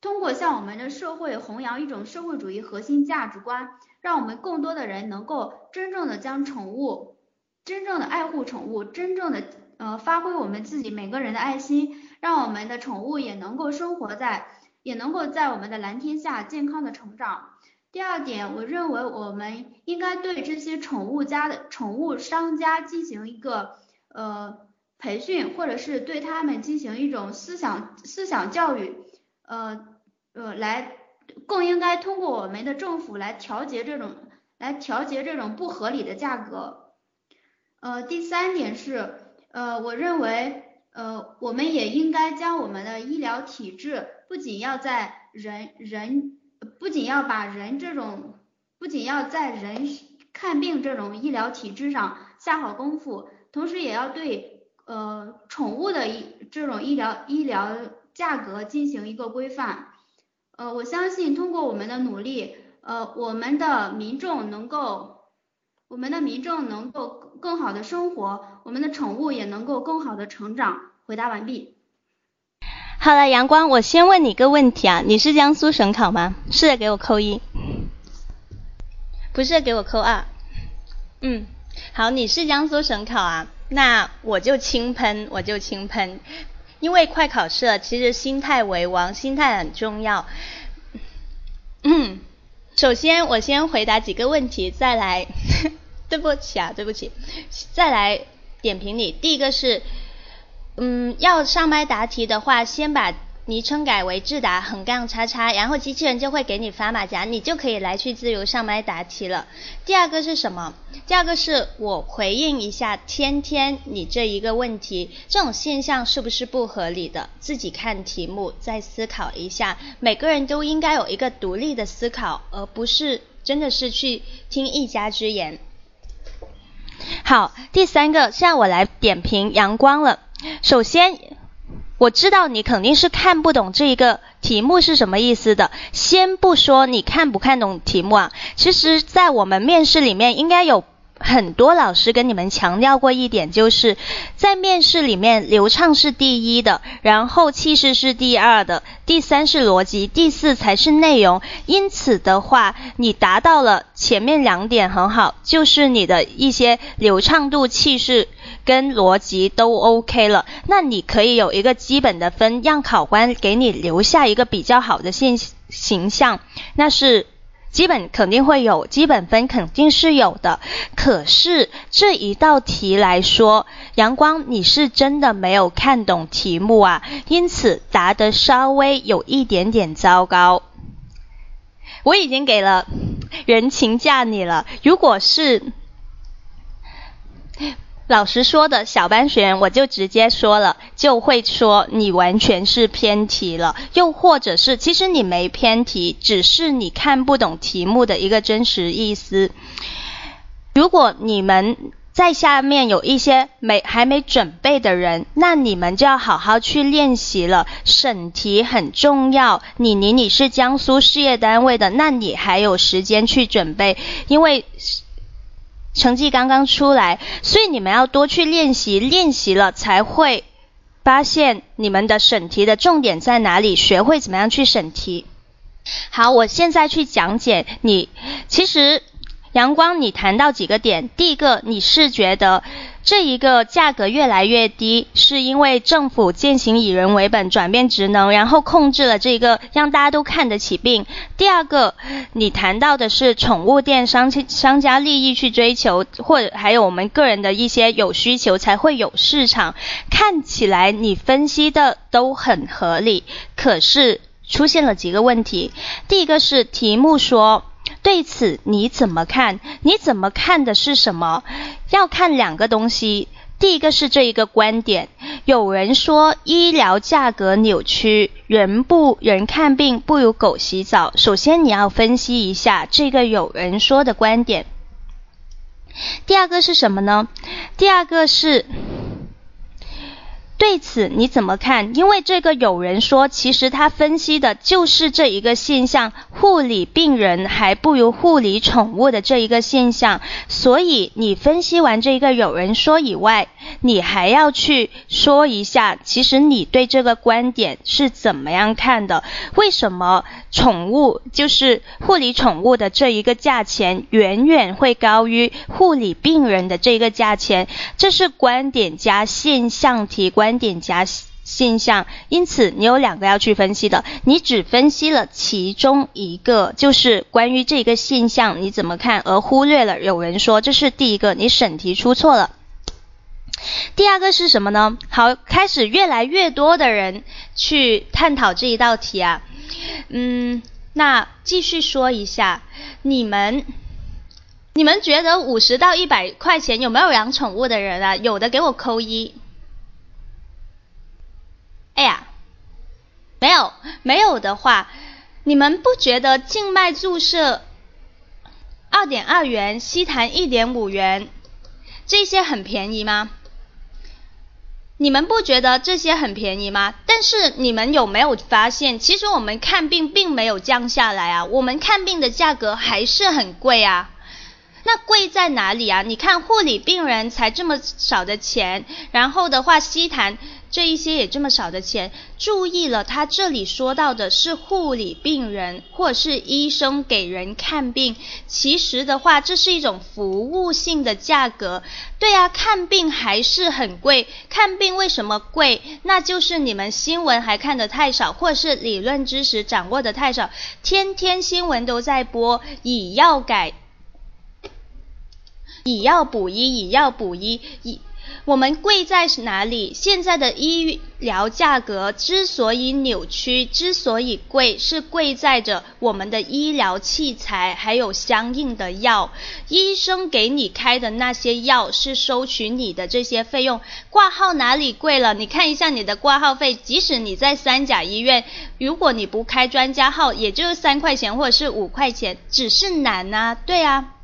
通过向我们的社会弘扬一种社会主义核心价值观。让我们更多的人能够真正的将宠物，真正的爱护宠物，真正的呃发挥我们自己每个人的爱心，让我们的宠物也能够生活在，也能够在我们的蓝天下健康的成长。第二点，我认为我们应该对这些宠物家的宠物商家进行一个呃培训，或者是对他们进行一种思想思想教育，呃呃来。更应该通过我们的政府来调节这种，来调节这种不合理的价格。呃，第三点是，呃，我认为，呃，我们也应该将我们的医疗体制，不仅要在人人，不仅要把人这种，不仅要在人看病这种医疗体制上下好功夫，同时也要对呃宠物的医这种医疗医疗价格进行一个规范。呃，我相信通过我们的努力，呃，我们的民众能够，我们的民众能够更好的生活，我们的宠物也能够更好的成长。回答完毕。好了，阳光，我先问你个问题啊，你是江苏省考吗？是的，给我扣一。不是，给我扣二。嗯，好，你是江苏省考啊，那我就轻喷，我就轻喷。因为快考试了，其实心态为王，心态很重要。嗯，首先我先回答几个问题，再来，对不起啊，对不起，再来点评你。第一个是，嗯，要上麦答题的话，先把。昵称改为智达横杠叉叉，然后机器人就会给你发马甲，你就可以来去自由上麦答题了。第二个是什么？第二个是我回应一下天天你这一个问题，这种现象是不是不合理的？自己看题目再思考一下。每个人都应该有一个独立的思考，而不是真的是去听一家之言。好，第三个，现在我来点评阳光了。首先。我知道你肯定是看不懂这一个题目是什么意思的。先不说你看不看懂题目啊，其实，在我们面试里面，应该有很多老师跟你们强调过一点，就是在面试里面，流畅是第一的，然后气势是第二的，第三是逻辑，第四才是内容。因此的话，你达到了前面两点很好，就是你的一些流畅度、气势跟逻辑都 OK 了，那你可以有一个基本的分，让考官给你留下一个比较好的现形象，那是。基本肯定会有，基本分肯定是有的。可是这一道题来说，阳光你是真的没有看懂题目啊，因此答得稍微有一点点糟糕。我已经给了人情价你了，如果是。老实说的，小班学员我就直接说了，就会说你完全是偏题了，又或者是其实你没偏题，只是你看不懂题目的一个真实意思。如果你们在下面有一些没还没准备的人，那你们就要好好去练习了。审题很重要，你你你是江苏事业单位的，那你还有时间去准备，因为。成绩刚刚出来，所以你们要多去练习，练习了才会发现你们的审题的重点在哪里，学会怎么样去审题。好，我现在去讲解你。其实，阳光，你谈到几个点，第一个，你是觉得。这一个价格越来越低，是因为政府践行以人为本，转变职能，然后控制了这个让大家都看得起病。第二个，你谈到的是宠物店商商家利益去追求，或者还有我们个人的一些有需求才会有市场。看起来你分析的都很合理，可是出现了几个问题。第一个是题目说。对此你怎么看？你怎么看的是什么？要看两个东西。第一个是这一个观点，有人说医疗价格扭曲，人不人看病不如狗洗澡。首先你要分析一下这个有人说的观点。第二个是什么呢？第二个是。对此你怎么看？因为这个有人说，其实他分析的就是这一个现象：护理病人还不如护理宠物的这一个现象。所以你分析完这一个有人说以外，你还要去说一下，其实你对这个观点是怎么样看的？为什么宠物就是护理宠物的这一个价钱远远会高于护理病人的这个价钱？这是观点加现象题观。观点加现象，因此你有两个要去分析的，你只分析了其中一个，就是关于这个现象你怎么看，而忽略了有人说这是第一个，你审题出错了。第二个是什么呢？好，开始越来越多的人去探讨这一道题啊，嗯，那继续说一下，你们你们觉得五十到一百块钱有没有养宠物的人啊？有的给我扣一。哎呀，没有没有的话，你们不觉得静脉注射二点二元，吸痰一点五元，这些很便宜吗？你们不觉得这些很便宜吗？但是你们有没有发现，其实我们看病并没有降下来啊，我们看病的价格还是很贵啊。那贵在哪里啊？你看护理病人才这么少的钱，然后的话吸痰。这一些也这么少的钱，注意了，他这里说到的是护理病人或者是医生给人看病，其实的话，这是一种服务性的价格。对啊，看病还是很贵，看病为什么贵？那就是你们新闻还看得太少，或者是理论知识掌握的太少，天天新闻都在播，以药改，以药补医，以药补医，以。我们贵在哪里？现在的医疗价格之所以扭曲，之所以贵，是贵在着我们的医疗器材还有相应的药。医生给你开的那些药是收取你的这些费用。挂号哪里贵了？你看一下你的挂号费，即使你在三甲医院，如果你不开专家号，也就是三块钱或者是五块钱，只是难啊，对啊。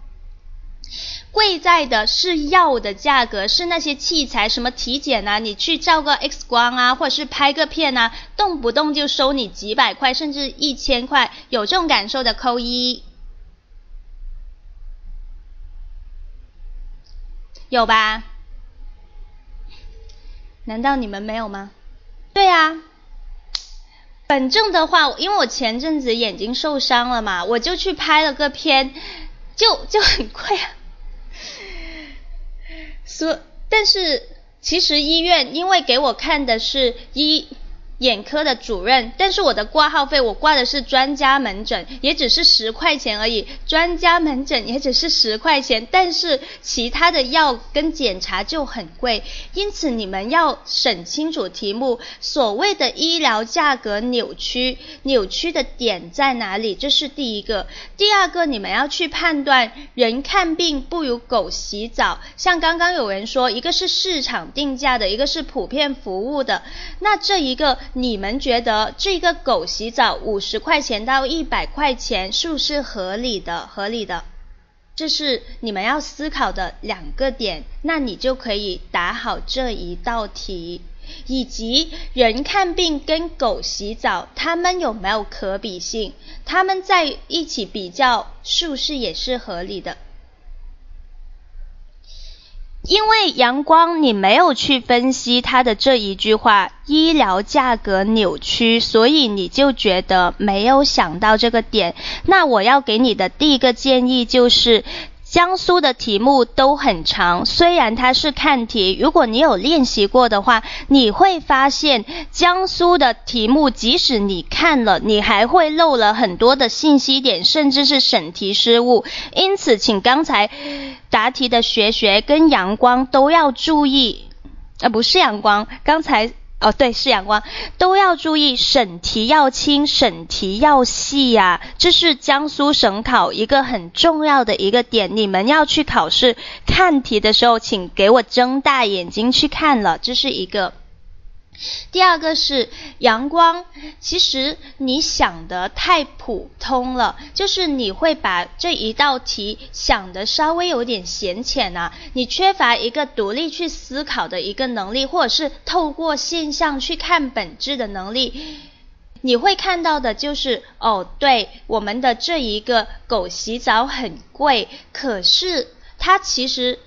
贵在的是药的价格，是那些器材，什么体检啊，你去照个 X 光啊，或者是拍个片啊，动不动就收你几百块，甚至一千块，有这种感受的扣一。有吧？难道你们没有吗？对啊。本正的话，因为我前阵子眼睛受伤了嘛，我就去拍了个片，就就很贵啊。所，但是其实医院因为给我看的是医。眼科的主任，但是我的挂号费我挂的是专家门诊，也只是十块钱而已。专家门诊也只是十块钱，但是其他的药跟检查就很贵，因此你们要审清楚题目。所谓的医疗价格扭曲，扭曲的点在哪里？这是第一个。第二个，你们要去判断人看病不如狗洗澡。像刚刚有人说，一个是市场定价的，一个是普遍服务的，那这一个。你们觉得这个狗洗澡五十块钱到一百块钱是不是合理的？合理的，这是你们要思考的两个点。那你就可以答好这一道题，以及人看病跟狗洗澡，他们有没有可比性？他们在一起比较，是不是也是合理的？因为阳光，你没有去分析他的这一句话，医疗价格扭曲，所以你就觉得没有想到这个点。那我要给你的第一个建议就是。江苏的题目都很长，虽然它是看题，如果你有练习过的话，你会发现江苏的题目，即使你看了，你还会漏了很多的信息点，甚至是审题失误。因此，请刚才答题的学学跟阳光都要注意，啊，不是阳光，刚才。哦，对，是阳光，都要注意审题要轻，审题要细呀，这是江苏省考一个很重要的一个点。你们要去考试看题的时候，请给我睁大眼睛去看了，这是一个。第二个是阳光，其实你想的太普通了，就是你会把这一道题想的稍微有点浅浅啊，你缺乏一个独立去思考的一个能力，或者是透过现象去看本质的能力，你会看到的就是哦，对，我们的这一个狗洗澡很贵，可是它其实。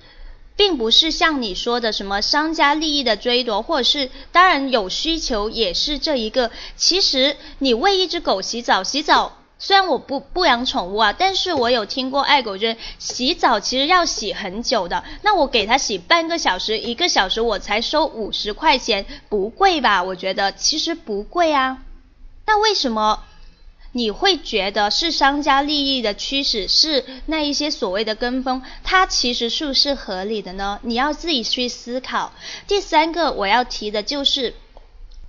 并不是像你说的什么商家利益的追夺，或者是当然有需求也是这一个。其实你喂一只狗洗澡，洗澡虽然我不不养宠物啊，但是我有听过爱狗，就是洗澡其实要洗很久的。那我给它洗半个小时、一个小时，我才收五十块钱，不贵吧？我觉得其实不贵啊。那为什么？你会觉得是商家利益的驱使，是那一些所谓的跟风，它其实是不是合理的呢？你要自己去思考。第三个我要提的就是。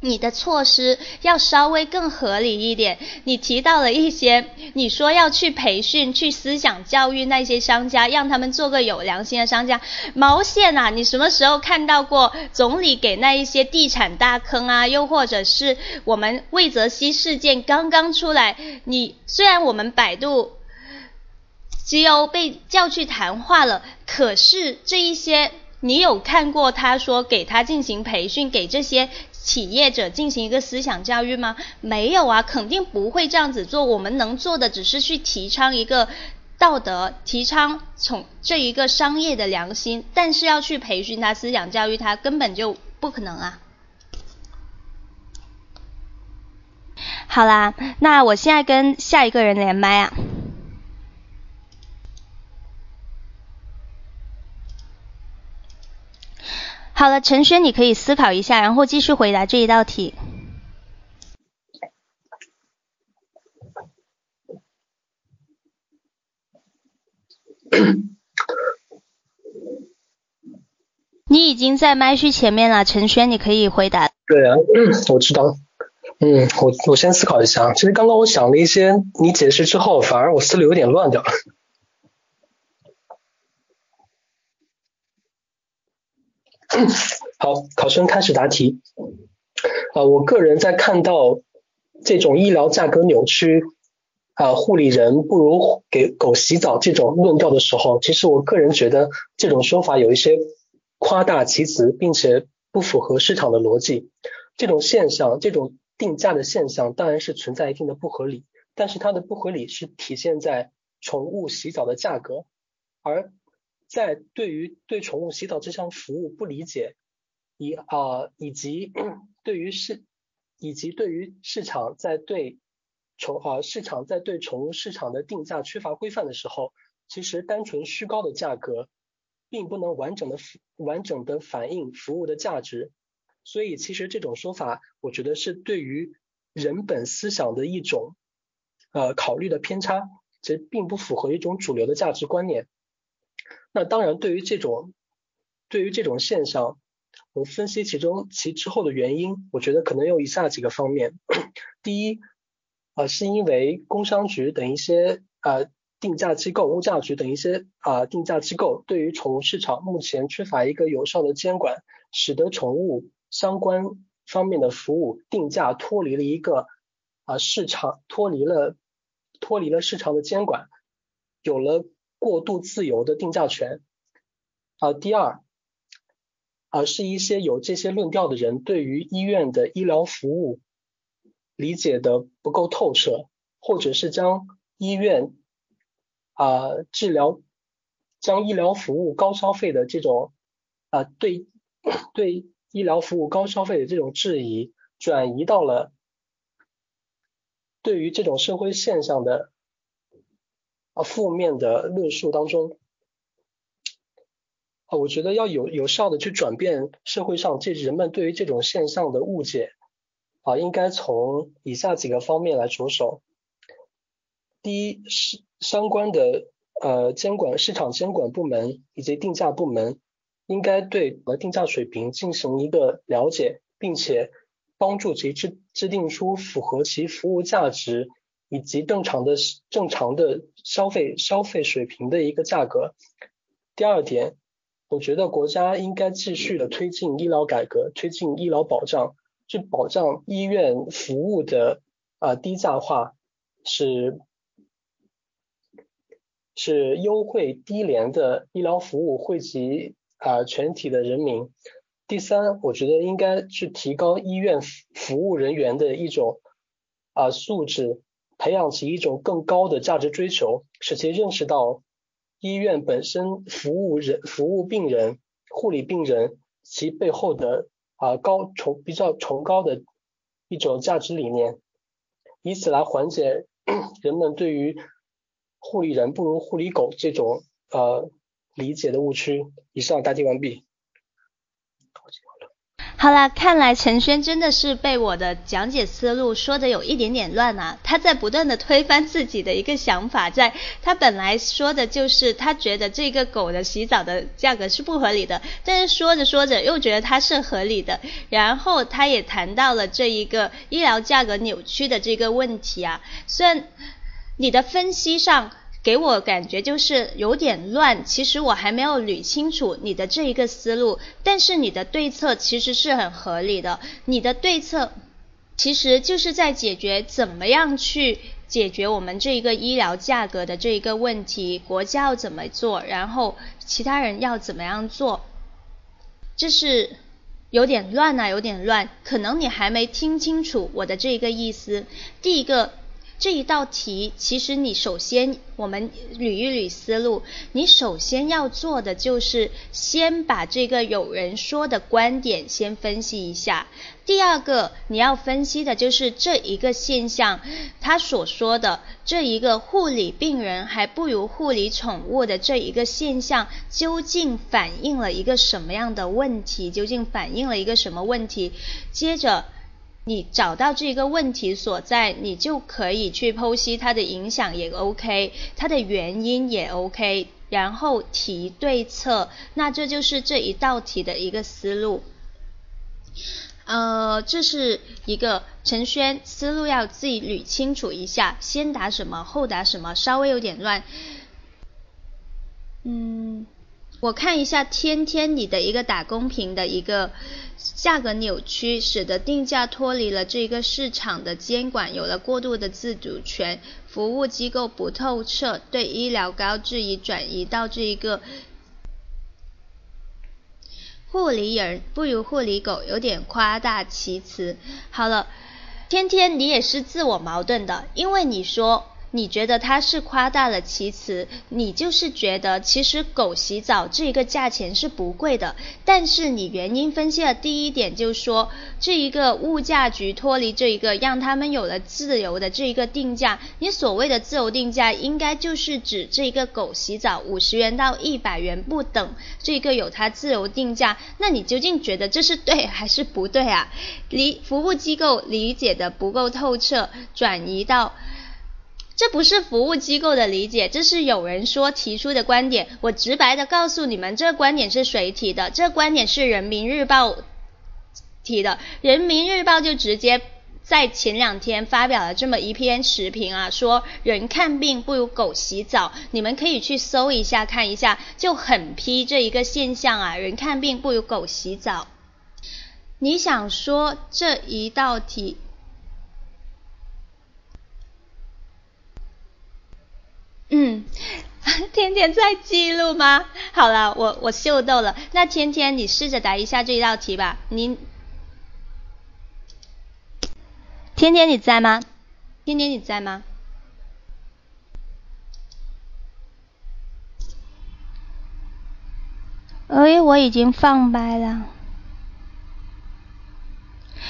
你的措施要稍微更合理一点。你提到了一些，你说要去培训、去思想教育那些商家，让他们做个有良心的商家。毛线啊！你什么时候看到过总理给那一些地产大坑啊？又或者是我们魏则西事件刚刚出来，你虽然我们百度 CEO 被叫去谈话了，可是这一些你有看过他说给他进行培训，给这些？企业者进行一个思想教育吗？没有啊，肯定不会这样子做。我们能做的只是去提倡一个道德，提倡从这一个商业的良心，但是要去培训他思想教育，他根本就不可能啊。好啦，那我现在跟下一个人连麦啊。好了，陈轩，你可以思考一下，然后继续回答这一道题。你已经在麦序前面了，陈轩，你可以回答。对啊，我知道。嗯，我我先思考一下。其实刚刚我想了一些，你解释之后，反而我思路有点乱掉了。好，考生开始答题。啊，我个人在看到这种医疗价格扭曲，啊，护理人不如给狗洗澡这种论调的时候，其实我个人觉得这种说法有一些夸大其词，并且不符合市场的逻辑。这种现象，这种定价的现象，当然是存在一定的不合理，但是它的不合理是体现在宠物洗澡的价格，而在对于对宠物洗澡这项服务不理解，以啊以及 对于市以及对于市场在对宠啊市场在对宠物市场的定价缺乏规范的时候，其实单纯虚高的价格，并不能完整的完整的反映服务的价值。所以其实这种说法，我觉得是对于人本思想的一种呃考虑的偏差，其实并不符合一种主流的价值观念。那当然，对于这种对于这种现象，我分析其中其之后的原因，我觉得可能有以下几个方面。第一，呃，是因为工商局等一些呃定价机构、物价局等一些啊定价机构对于宠物市场目前缺乏一个有效的监管，使得宠物相关方面的服务定价脱离了一个啊市场脱离了脱离了市场的监管，有了。过度自由的定价权，啊，第二，啊，是一些有这些论调的人对于医院的医疗服务理解的不够透彻，或者是将医院啊治疗将医疗服务高消费的这种啊对对医疗服务高消费的这种质疑转移到了对于这种社会现象的。负面的论述当中，啊，我觉得要有有效的去转变社会上这人们对于这种现象的误解，啊，应该从以下几个方面来着手。第一是相关的呃监管市场监管部门以及定价部门，应该对呃定价水平进行一个了解，并且帮助其制制定出符合其服务价值。以及正常的正常的消费消费水平的一个价格。第二点，我觉得国家应该继续的推进医疗改革，推进医疗保障，去保障医院服务的啊低价化，是是优惠低廉的医疗服务惠及啊全体的人民。第三，我觉得应该去提高医院服务人员的一种啊素质。培养起一种更高的价值追求，使其认识到医院本身服务人、服务病人、护理病人其背后的啊高崇比较崇高的一种价值理念，以此来缓解 人们对于护理人不如护理狗这种呃理解的误区。以上答题完毕。好啦，看来陈轩真的是被我的讲解思路说的有一点点乱啊。他在不断的推翻自己的一个想法，在他本来说的就是他觉得这个狗的洗澡的价格是不合理的，但是说着说着又觉得它是合理的。然后他也谈到了这一个医疗价格扭曲的这个问题啊。虽然你的分析上。给我感觉就是有点乱，其实我还没有捋清楚你的这一个思路，但是你的对策其实是很合理的。你的对策其实就是在解决怎么样去解决我们这一个医疗价格的这一个问题，国家要怎么做，然后其他人要怎么样做，这是有点乱啊，有点乱，可能你还没听清楚我的这一个意思。第一个。这一道题，其实你首先我们捋一捋思路，你首先要做的就是先把这个有人说的观点先分析一下。第二个你要分析的就是这一个现象，他所说的这一个护理病人还不如护理宠物的这一个现象，究竟反映了一个什么样的问题？究竟反映了一个什么问题？接着。你找到这个问题所在，你就可以去剖析它的影响也 OK，它的原因也 OK，然后提对策。那这就是这一道题的一个思路。呃，这是一个陈轩思路要自己捋清楚一下，先答什么，后答什么，稍微有点乱。嗯。我看一下天天你的一个打公屏的一个价格扭曲，使得定价脱离了这个市场的监管，有了过度的自主权，服务机构不透彻，对医疗高质疑转移到这一个护理人不如护理狗，有点夸大其词。好了，天天你也是自我矛盾的，因为你说。你觉得它是夸大了其词，你就是觉得其实狗洗澡这一个价钱是不贵的，但是你原因分析的第一点就是说，这一个物价局脱离这一个让他们有了自由的这一个定价，你所谓的自由定价应该就是指这一个狗洗澡五十元到一百元不等，这个有它自由定价，那你究竟觉得这是对还是不对啊？理服务机构理解的不够透彻，转移到。这不是服务机构的理解，这是有人说提出的观点。我直白的告诉你们，这个观点是谁提的？这个观点是人民日报提的。人民日报就直接在前两天发表了这么一篇时评啊，说人看病不如狗洗澡。你们可以去搜一下看一下，就很批这一个现象啊，人看病不如狗洗澡。你想说这一道题？嗯，天天在记录吗？好了，我我秀逗了。那天天你试着答一下这一道题吧。你天天你在吗？天天你在吗？哎，我已经放麦了。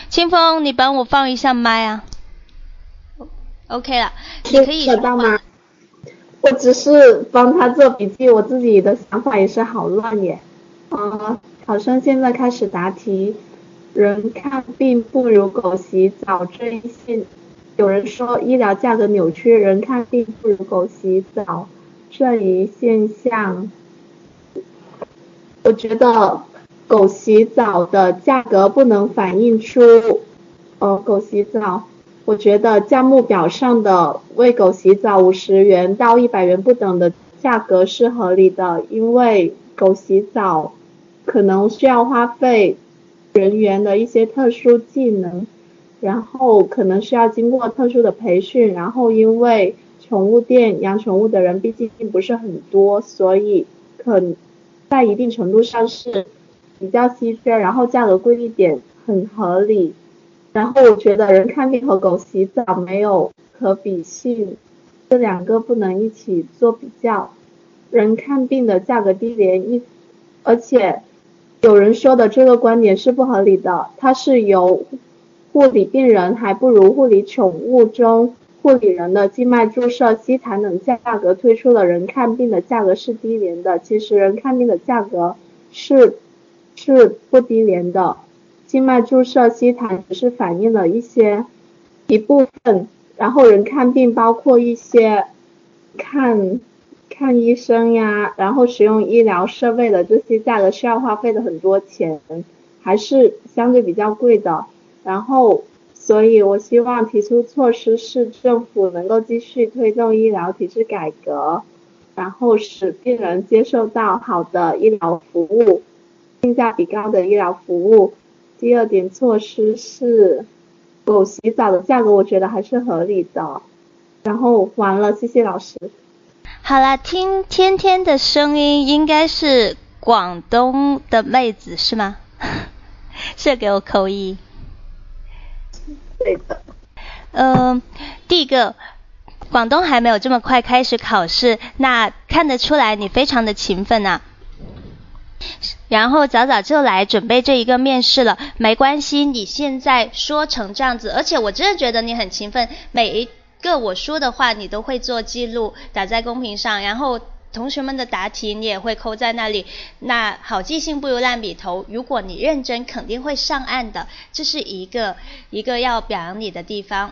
清风，你帮我放一下麦啊。OK 了，你可以收到吗？我只是帮他做笔记，我自己的想法也是好乱耶。啊，考生现在开始答题。人看病不如狗洗澡这一现，有人说医疗价格扭曲，人看病不如狗洗澡这一现象，我觉得狗洗澡的价格不能反映出，呃，狗洗澡。我觉得价目表上的喂狗洗澡五十元到一百元不等的价格是合理的，因为狗洗澡可能需要花费人员的一些特殊技能，然后可能需要经过特殊的培训，然后因为宠物店养宠物的人毕竟并不是很多，所以可在一定程度上是比较稀缺，然后价格贵一点很合理。然后我觉得人看病和狗洗澡没有可比性，这两个不能一起做比较。人看病的价格低廉一，而且有人说的这个观点是不合理的，它是由护理病人还不如护理宠物中护理人的静脉注射、吸痰等价格推出了人看病的价格是低廉的。其实人看病的价格是是不低廉的。静脉注射、吸痰只是反映了一些一部分，然后人看病包括一些看看医生呀，然后使用医疗设备的这些价格需要花费的很多钱，还是相对比较贵的。然后，所以我希望提出措施是政府能够继续推动医疗体制改革，然后使病人接受到好的医疗服务，性价比高的医疗服务。第二点措施是，狗洗澡的价格我觉得还是合理的。然后完了，谢谢老师。好了，听天天的声音应该是广东的妹子是吗？是给我扣一。对的。嗯，第一个，广东还没有这么快开始考试，那看得出来你非常的勤奋呐。然后早早就来准备这一个面试了，没关系，你现在说成这样子，而且我真的觉得你很勤奋，每一个我说的话你都会做记录，打在公屏上，然后同学们的答题你也会扣在那里。那好记性不如烂笔头，如果你认真，肯定会上岸的，这是一个一个要表扬你的地方。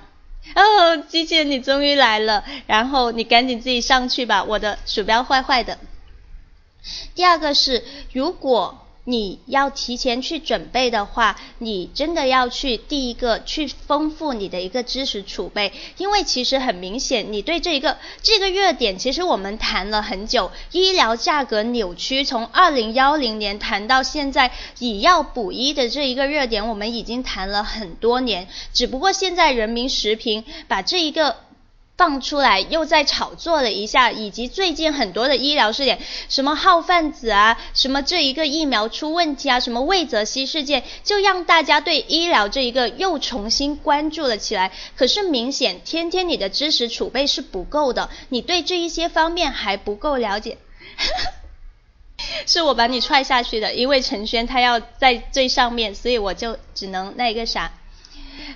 哦，机器你终于来了，然后你赶紧自己上去吧，我的鼠标坏坏的。第二个是，如果你要提前去准备的话，你真的要去第一个去丰富你的一个知识储备，因为其实很明显，你对这一个这个热点，其实我们谈了很久，医疗价格扭曲，从二零幺零年谈到现在，以药补医的这一个热点，我们已经谈了很多年，只不过现在人民时评把这一个。放出来，又再炒作了一下，以及最近很多的医疗事件，什么号贩子啊，什么这一个疫苗出问题啊，什么魏则西事件，就让大家对医疗这一个又重新关注了起来。可是明显，天天你的知识储备是不够的，你对这一些方面还不够了解。是我把你踹下去的，因为陈轩他要在最上面，所以我就只能那个啥，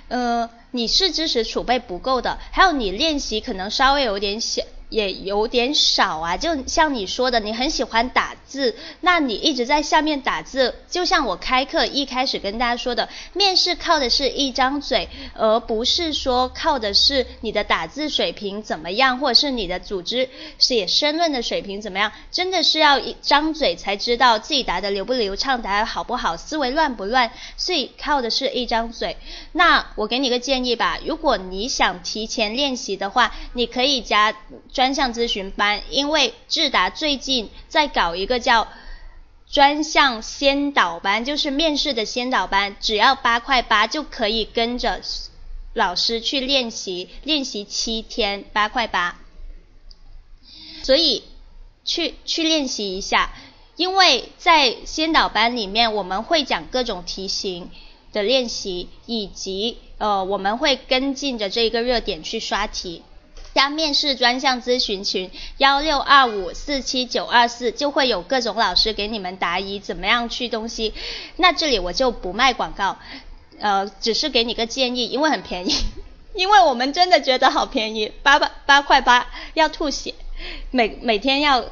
呃。你是知识储备不够的，还有你练习可能稍微有点小。也有点少啊，就像你说的，你很喜欢打字，那你一直在下面打字，就像我开课一开始跟大家说的，面试靠的是一张嘴，而不是说靠的是你的打字水平怎么样，或者是你的组织写申论的水平怎么样，真的是要一张嘴才知道自己答的流不流畅，答的好不好，思维乱不乱，所以靠的是一张嘴。那我给你个建议吧，如果你想提前练习的话，你可以加。专项咨询班，因为智达最近在搞一个叫专项先导班，就是面试的先导班，只要八块八就可以跟着老师去练习，练习七天，八块八。所以去去练习一下，因为在先导班里面，我们会讲各种题型的练习，以及呃我们会跟进着这一个热点去刷题。加面试专项咨询群幺六二五四七九二四，就会有各种老师给你们答疑，怎么样去东西。那这里我就不卖广告，呃，只是给你个建议，因为很便宜，因为我们真的觉得好便宜，八八八块八要吐血，每每天要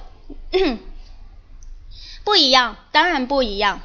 不一样，当然不一样。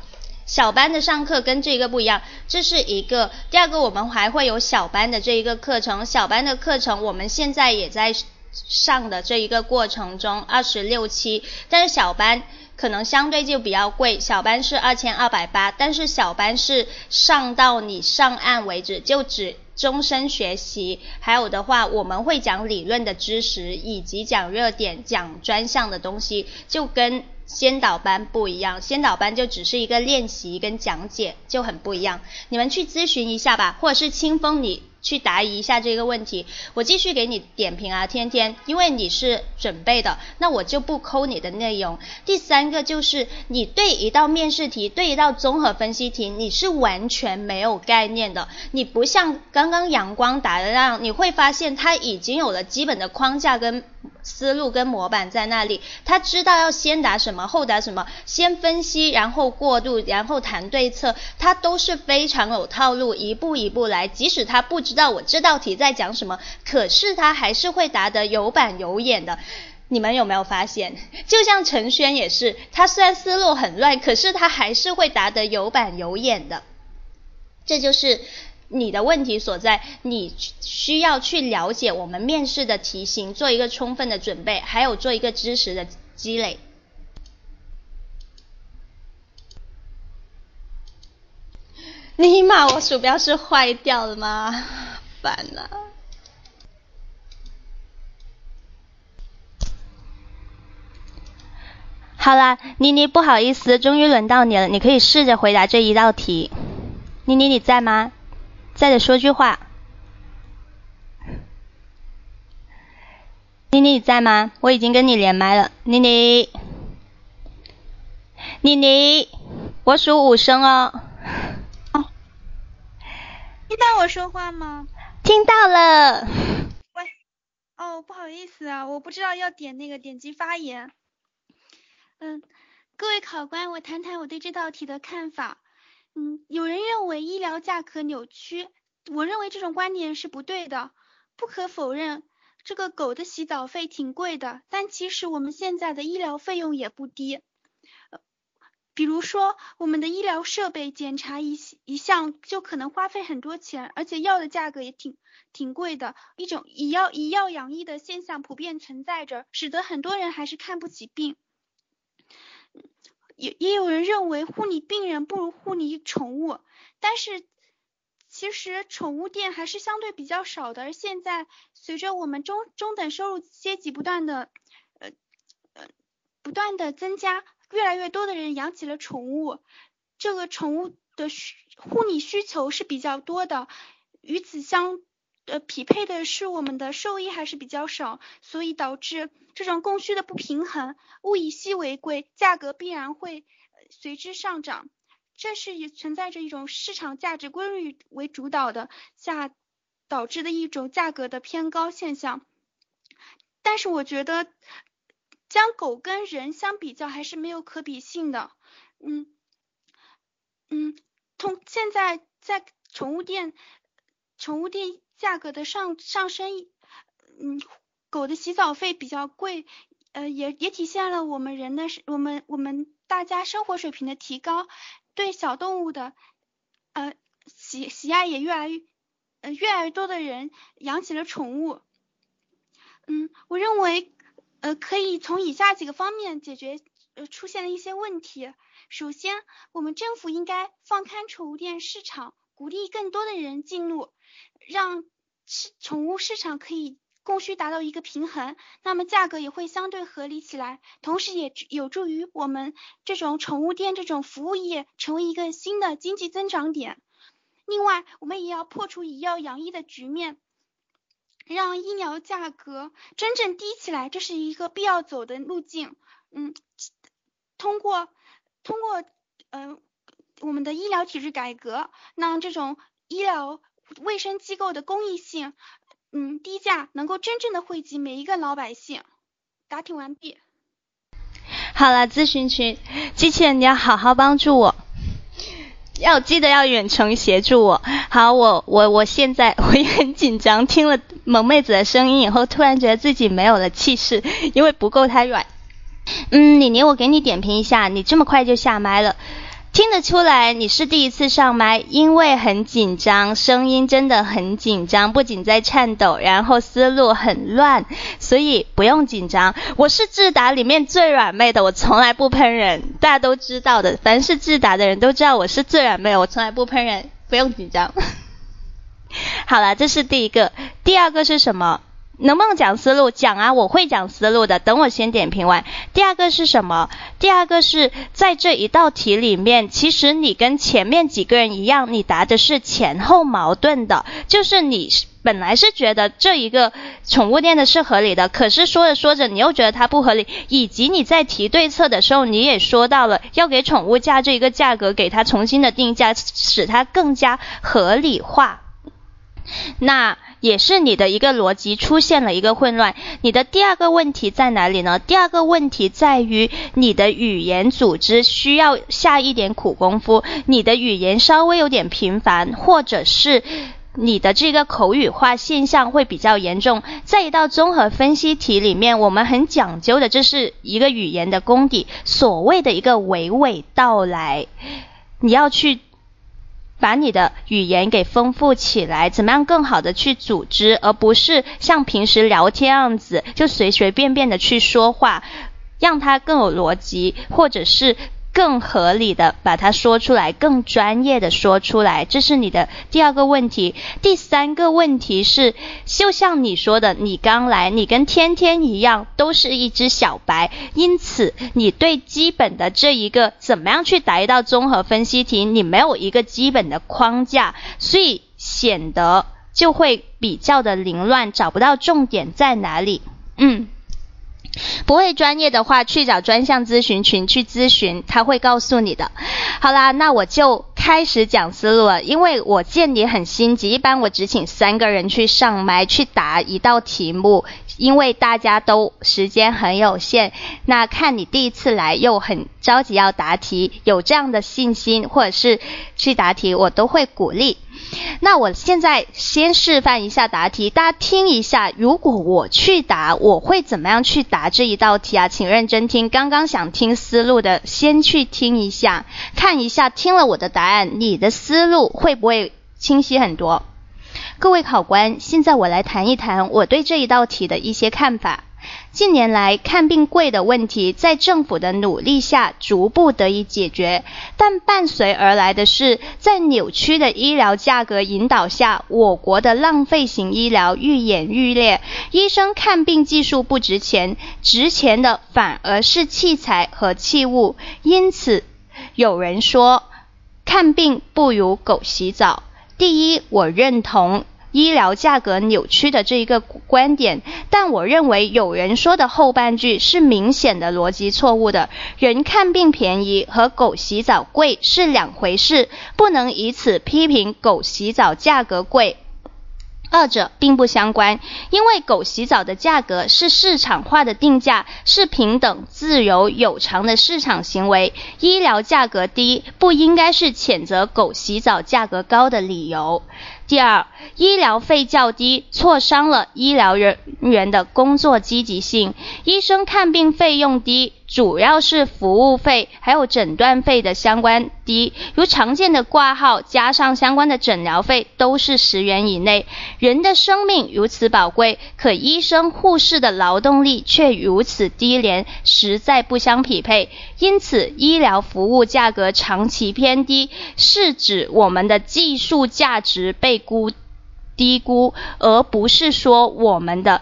小班的上课跟这个不一样，这是一个。第二个，我们还会有小班的这一个课程。小班的课程我们现在也在上的这一个过程中，二十六期。但是小班可能相对就比较贵，小班是二千二百八，但是小班是上到你上岸为止，就只终身学习。还有的话，我们会讲理论的知识，以及讲热点、讲专项的东西，就跟。先导班不一样，先导班就只是一个练习跟讲解，就很不一样。你们去咨询一下吧，或者是清风你。去答疑一下这个问题，我继续给你点评啊，天天，因为你是准备的，那我就不抠你的内容。第三个就是你对一道面试题，对一道综合分析题，你是完全没有概念的，你不像刚刚阳光答的那样，你会发现他已经有了基本的框架跟思路跟模板在那里，他知道要先答什么，后答什么，先分析，然后过渡，然后谈对策，他都是非常有套路，一步一步来，即使他不知。知道我这道题在讲什么，可是他还是会答得有板有眼的。你们有没有发现？就像陈轩也是，他虽然思路很乱，可是他还是会答得有板有眼的。这就是你的问题所在，你需要去了解我们面试的题型，做一个充分的准备，还有做一个知识的积累。尼玛，我鼠标是坏掉了吗？烦了。好啦，妮妮，不好意思，终于轮到你了，你可以试着回答这一道题。妮妮，你在吗？在的说句话。妮妮，你在吗？我已经跟你连麦了。妮妮，妮妮，我数五声哦。听到我说话吗？听到了。喂，哦，不好意思啊，我不知道要点那个点击发言。嗯，各位考官，我谈谈我对这道题的看法。嗯，有人认为医疗价格扭曲，我认为这种观点是不对的。不可否认，这个狗的洗澡费挺贵的，但其实我们现在的医疗费用也不低。比如说，我们的医疗设备检查一一项就可能花费很多钱，而且药的价格也挺挺贵的。一种以药以药养医的现象普遍存在着，使得很多人还是看不起病。也也有人认为护理病人不如护理宠物，但是其实宠物店还是相对比较少的。而现在随着我们中中等收入阶级不断的呃呃不断的增加。越来越多的人养起了宠物，这个宠物的需护理需求是比较多的。与此相呃匹配的是我们的兽医还是比较少，所以导致这种供需的不平衡，物以稀为贵，价格必然会随之上涨。这是也存在着一种市场价值规律为主导的下导致的一种价格的偏高现象。但是我觉得将狗跟人相比较还是没有可比性的。嗯嗯，通现在在宠物店，宠物店价格的上上升，嗯，狗的洗澡费比较贵，呃，也也体现了我们人的我们我们大家生活水平的提高。对小动物的呃喜喜爱也越来越呃越来越多的人养起了宠物，嗯，我认为呃可以从以下几个方面解决呃出现的一些问题。首先，我们政府应该放开宠物店市场，鼓励更多的人进入，让市宠物市场可以。供需达到一个平衡，那么价格也会相对合理起来，同时也有助于我们这种宠物店这种服务业成为一个新的经济增长点。另外，我们也要破除以药养医的局面，让医疗价格真正低起来，这是一个必要走的路径。嗯，通过通过嗯我们的医疗体制改革，让这种医疗卫生机构的公益性。嗯，低价能够真正的惠及每一个老百姓。答题完毕。好了，咨询群机器人，你要好好帮助我，要记得要远程协助我。好，我我我现在 我也很紧张，听了萌妹子的声音以后，突然觉得自己没有了气势，因为不够太软。嗯，李宁，我给你点评一下，你这么快就下麦了。听得出来你是第一次上麦，因为很紧张，声音真的很紧张，不仅在颤抖，然后思路很乱，所以不用紧张。我是智达里面最软妹的，我从来不喷人，大家都知道的，凡是智达的人都知道我是最软妹，我从来不喷人，不用紧张。好了，这是第一个，第二个是什么？能不能讲思路？讲啊，我会讲思路的。等我先点评完。第二个是什么？第二个是在这一道题里面，其实你跟前面几个人一样，你答的是前后矛盾的。就是你本来是觉得这一个宠物店的是合理的，可是说着说着你又觉得它不合理，以及你在提对策的时候，你也说到了要给宠物价这一个价格给它重新的定价，使它更加合理化。那。也是你的一个逻辑出现了一个混乱。你的第二个问题在哪里呢？第二个问题在于你的语言组织需要下一点苦功夫。你的语言稍微有点频繁，或者是你的这个口语化现象会比较严重。在一道综合分析题里面，我们很讲究的，这是一个语言的功底，所谓的一个娓娓道来，你要去。把你的语言给丰富起来，怎么样更好的去组织，而不是像平时聊天样子就随随便便的去说话，让它更有逻辑，或者是。更合理的把它说出来，更专业的说出来，这是你的第二个问题。第三个问题是，就像你说的，你刚来，你跟天天一样，都是一只小白，因此你对基本的这一个怎么样去答一道综合分析题，你没有一个基本的框架，所以显得就会比较的凌乱，找不到重点在哪里。嗯。不会专业的话，去找专项咨询群去咨询，他会告诉你的。好啦，那我就开始讲思路了，因为我见你很心急，一般我只请三个人去上麦去答一道题目，因为大家都时间很有限。那看你第一次来又很着急要答题，有这样的信心或者是去答题，我都会鼓励。那我现在先示范一下答题，大家听一下。如果我去答，我会怎么样去答这一道题啊？请认真听。刚刚想听思路的，先去听一下，看一下听了我的答案，你的思路会不会清晰很多？各位考官，现在我来谈一谈我对这一道题的一些看法。近年来看病贵的问题，在政府的努力下逐步得以解决，但伴随而来的是，在扭曲的医疗价格引导下，我国的浪费型医疗愈演愈烈。医生看病技术不值钱，值钱的反而是器材和器物。因此，有人说，看病不如狗洗澡。第一，我认同。医疗价格扭曲的这一个观点，但我认为有人说的后半句是明显的逻辑错误的。人看病便宜和狗洗澡贵是两回事，不能以此批评狗洗澡价格贵。二者并不相关，因为狗洗澡的价格是市场化的定价，是平等、自由、有偿的市场行为。医疗价格低不应该是谴责狗洗澡价格高的理由。第二，医疗费较低，挫伤了医疗人员的工作积极性。医生看病费用低。主要是服务费还有诊断费的相关低，如常见的挂号加上相关的诊疗费都是十元以内。人的生命如此宝贵，可医生护士的劳动力却如此低廉，实在不相匹配。因此，医疗服务价格长期偏低，是指我们的技术价值被估低估，而不是说我们的。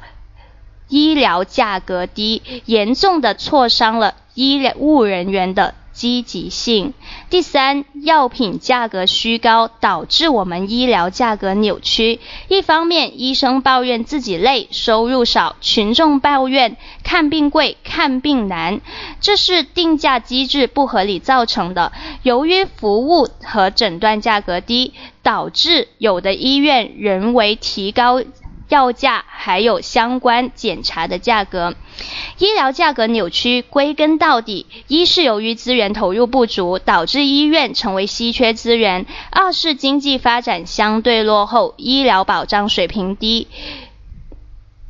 医疗价格低，严重的挫伤了医务人员的积极性。第三，药品价格虚高，导致我们医疗价格扭曲。一方面，医生抱怨自己累，收入少；群众抱怨看病贵，看病难。这是定价机制不合理造成的。由于服务和诊断价格低，导致有的医院人为提高。药价还有相关检查的价格，医疗价格扭曲，归根到底，一是由于资源投入不足，导致医院成为稀缺资源；二是经济发展相对落后，医疗保障水平低。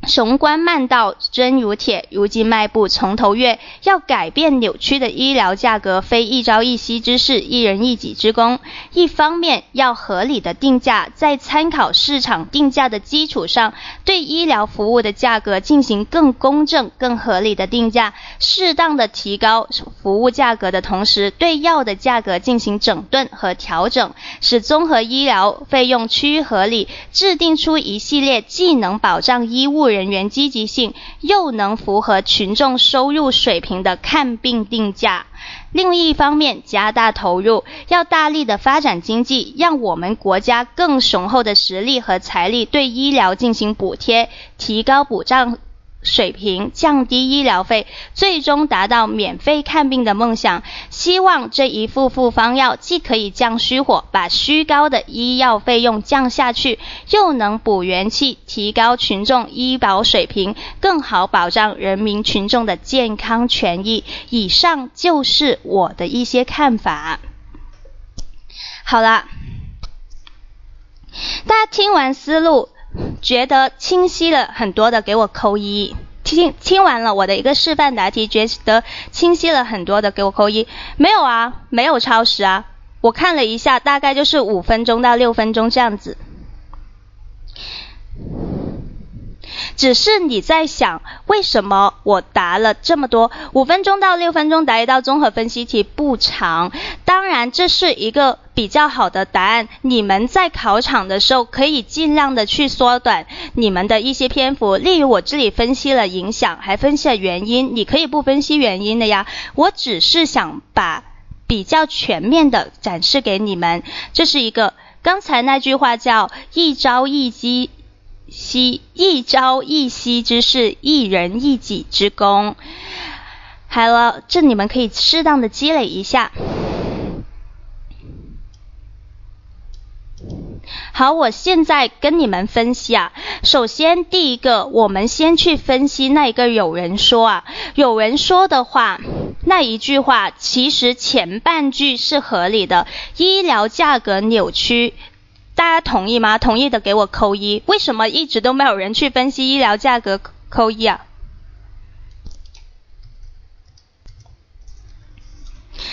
雄关漫道真如铁，如今迈步从头越。要改变扭曲的医疗价格，非一朝一夕之事，一人一己之功。一方面要合理的定价，在参考市场定价的基础上，对医疗服务的价格进行更公正、更合理的定价，适当的提高服务价格的同时，对药的价格进行整顿和调整，使综合医疗费用趋于合理，制定出一系列既能保障医务。人员积极性又能符合群众收入水平的看病定价。另一方面，加大投入，要大力的发展经济，让我们国家更雄厚的实力和财力对医疗进行补贴，提高补障。水平降低医疗费，最终达到免费看病的梦想。希望这一副复方药既可以降虚火，把虚高的医药费用降下去，又能补元气，提高群众医保水平，更好保障人民群众的健康权益。以上就是我的一些看法。好了，大家听完思路。觉得清晰了很多的，给我扣一。听听完了我的一个示范答题，觉得清晰了很多的，给我扣一。没有啊，没有超时啊。我看了一下，大概就是五分钟到六分钟这样子。只是你在想，为什么我答了这么多？五分钟到六分钟答一道综合分析题不长，当然这是一个比较好的答案。你们在考场的时候可以尽量的去缩短你们的一些篇幅，例如我这里分析了影响，还分析了原因，你可以不分析原因的呀。我只是想把比较全面的展示给你们，这是一个刚才那句话叫一招一击。夕一朝一夕之事，一人一己之功。好了，这你们可以适当的积累一下。好，我现在跟你们分析啊。首先，第一个，我们先去分析那一个有人说啊，有人说的话，那一句话其实前半句是合理的，医疗价格扭曲。大家同意吗？同意的给我扣一。为什么一直都没有人去分析医疗价格？扣一啊！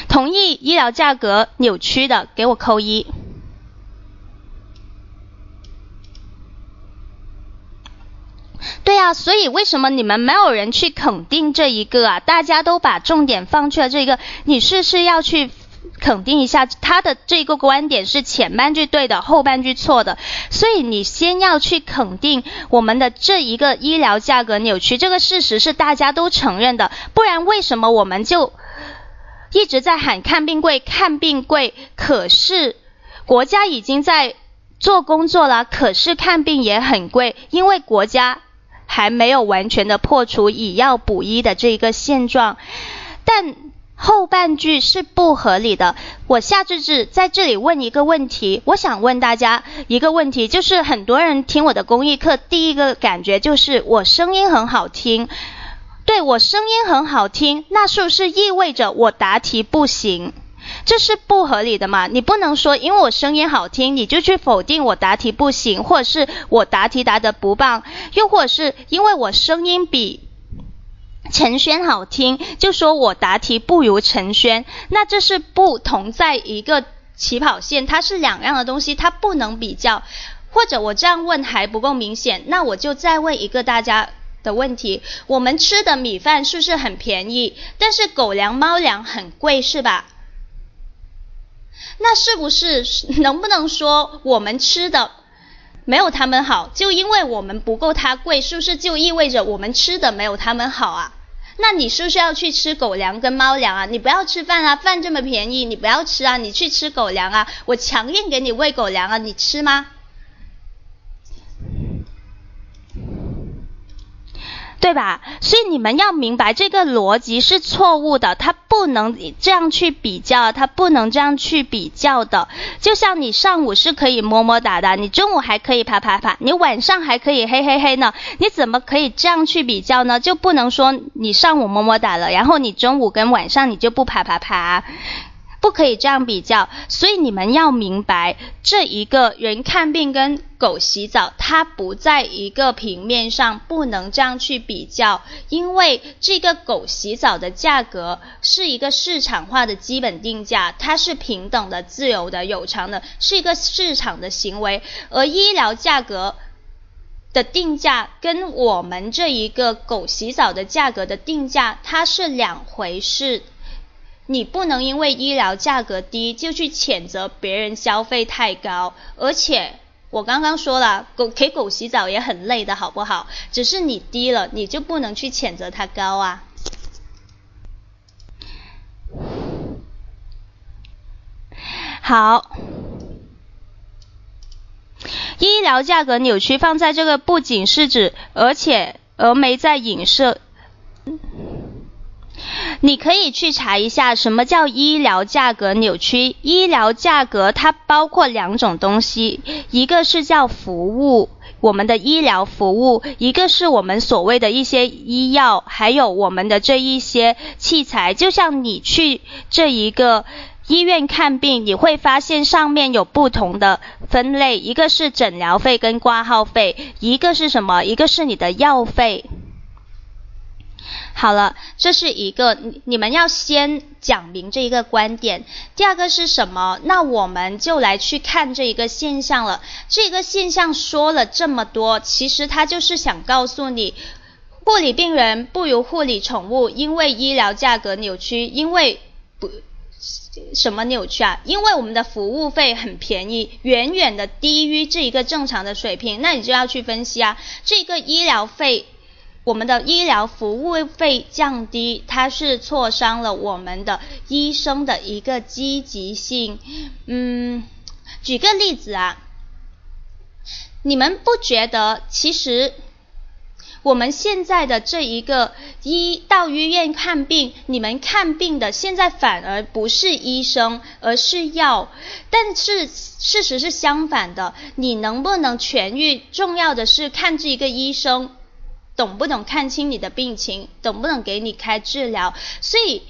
同意医疗价格扭曲的给我扣一。对呀，所以为什么你们没有人去肯定这一个啊？大家都把重点放去了这个，你是是要去？肯定一下，他的这个观点是前半句对的，后半句错的。所以你先要去肯定我们的这一个医疗价格扭曲，这个事实是大家都承认的。不然为什么我们就一直在喊看病贵，看病贵？可是国家已经在做工作了，可是看病也很贵，因为国家还没有完全的破除以药补医的这一个现状。但后半句是不合理的。我夏至至在这里问一个问题，我想问大家一个问题，就是很多人听我的公益课，第一个感觉就是我声音很好听。对我声音很好听，那是不是意味着我答题不行？这是不合理的嘛？你不能说因为我声音好听，你就去否定我答题不行，或者是我答题答得不棒，又或者是因为我声音比陈轩好听，就说我答题不如陈轩，那这是不同在一个起跑线，它是两样的东西，它不能比较。或者我这样问还不够明显，那我就再问一个大家。的问题，我们吃的米饭是不是很便宜？但是狗粮、猫粮很贵，是吧？那是不是能不能说我们吃的没有他们好？就因为我们不够它贵，是不是就意味着我们吃的没有他们好啊？那你是不是要去吃狗粮跟猫粮啊？你不要吃饭啊，饭这么便宜，你不要吃啊，你去吃狗粮啊，我强硬给你喂狗粮啊，你吃吗？对吧？所以你们要明白这个逻辑是错误的，它不能这样去比较，它不能这样去比较的。就像你上午是可以么么哒的，你中午还可以啪啪啪，你晚上还可以嘿嘿嘿呢，你怎么可以这样去比较呢？就不能说你上午么么哒了，然后你中午跟晚上你就不啪啪啪。不可以这样比较，所以你们要明白，这一个人看病跟狗洗澡，它不在一个平面上，不能这样去比较。因为这个狗洗澡的价格是一个市场化的基本定价，它是平等的、自由的、有偿的，是一个市场的行为。而医疗价格的定价跟我们这一个狗洗澡的价格的定价，它是两回事。你不能因为医疗价格低就去谴责别人消费太高，而且我刚刚说了，狗给狗洗澡也很累的，好不好？只是你低了，你就不能去谴责它高啊。好，医疗价格扭曲放在这个不仅是指，而且峨眉在影射。你可以去查一下什么叫医疗价格扭曲。医疗价格它包括两种东西，一个是叫服务，我们的医疗服务；一个是我们所谓的一些医药，还有我们的这一些器材。就像你去这一个医院看病，你会发现上面有不同的分类，一个是诊疗费跟挂号费，一个是什么？一个是你的药费。好了，这是一个，你们要先讲明这一个观点。第二个是什么？那我们就来去看这一个现象了。这个现象说了这么多，其实他就是想告诉你，护理病人不如护理宠物，因为医疗价格扭曲，因为不什么扭曲啊？因为我们的服务费很便宜，远远的低于这一个正常的水平。那你就要去分析啊，这个医疗费。我们的医疗服务费降低，它是挫伤了我们的医生的一个积极性。嗯，举个例子啊，你们不觉得其实我们现在的这一个医到医院看病，你们看病的现在反而不是医生，而是药。但是事实是相反的，你能不能痊愈，重要的是看这一个医生。懂不懂看清你的病情，懂不懂给你开治疗？所以，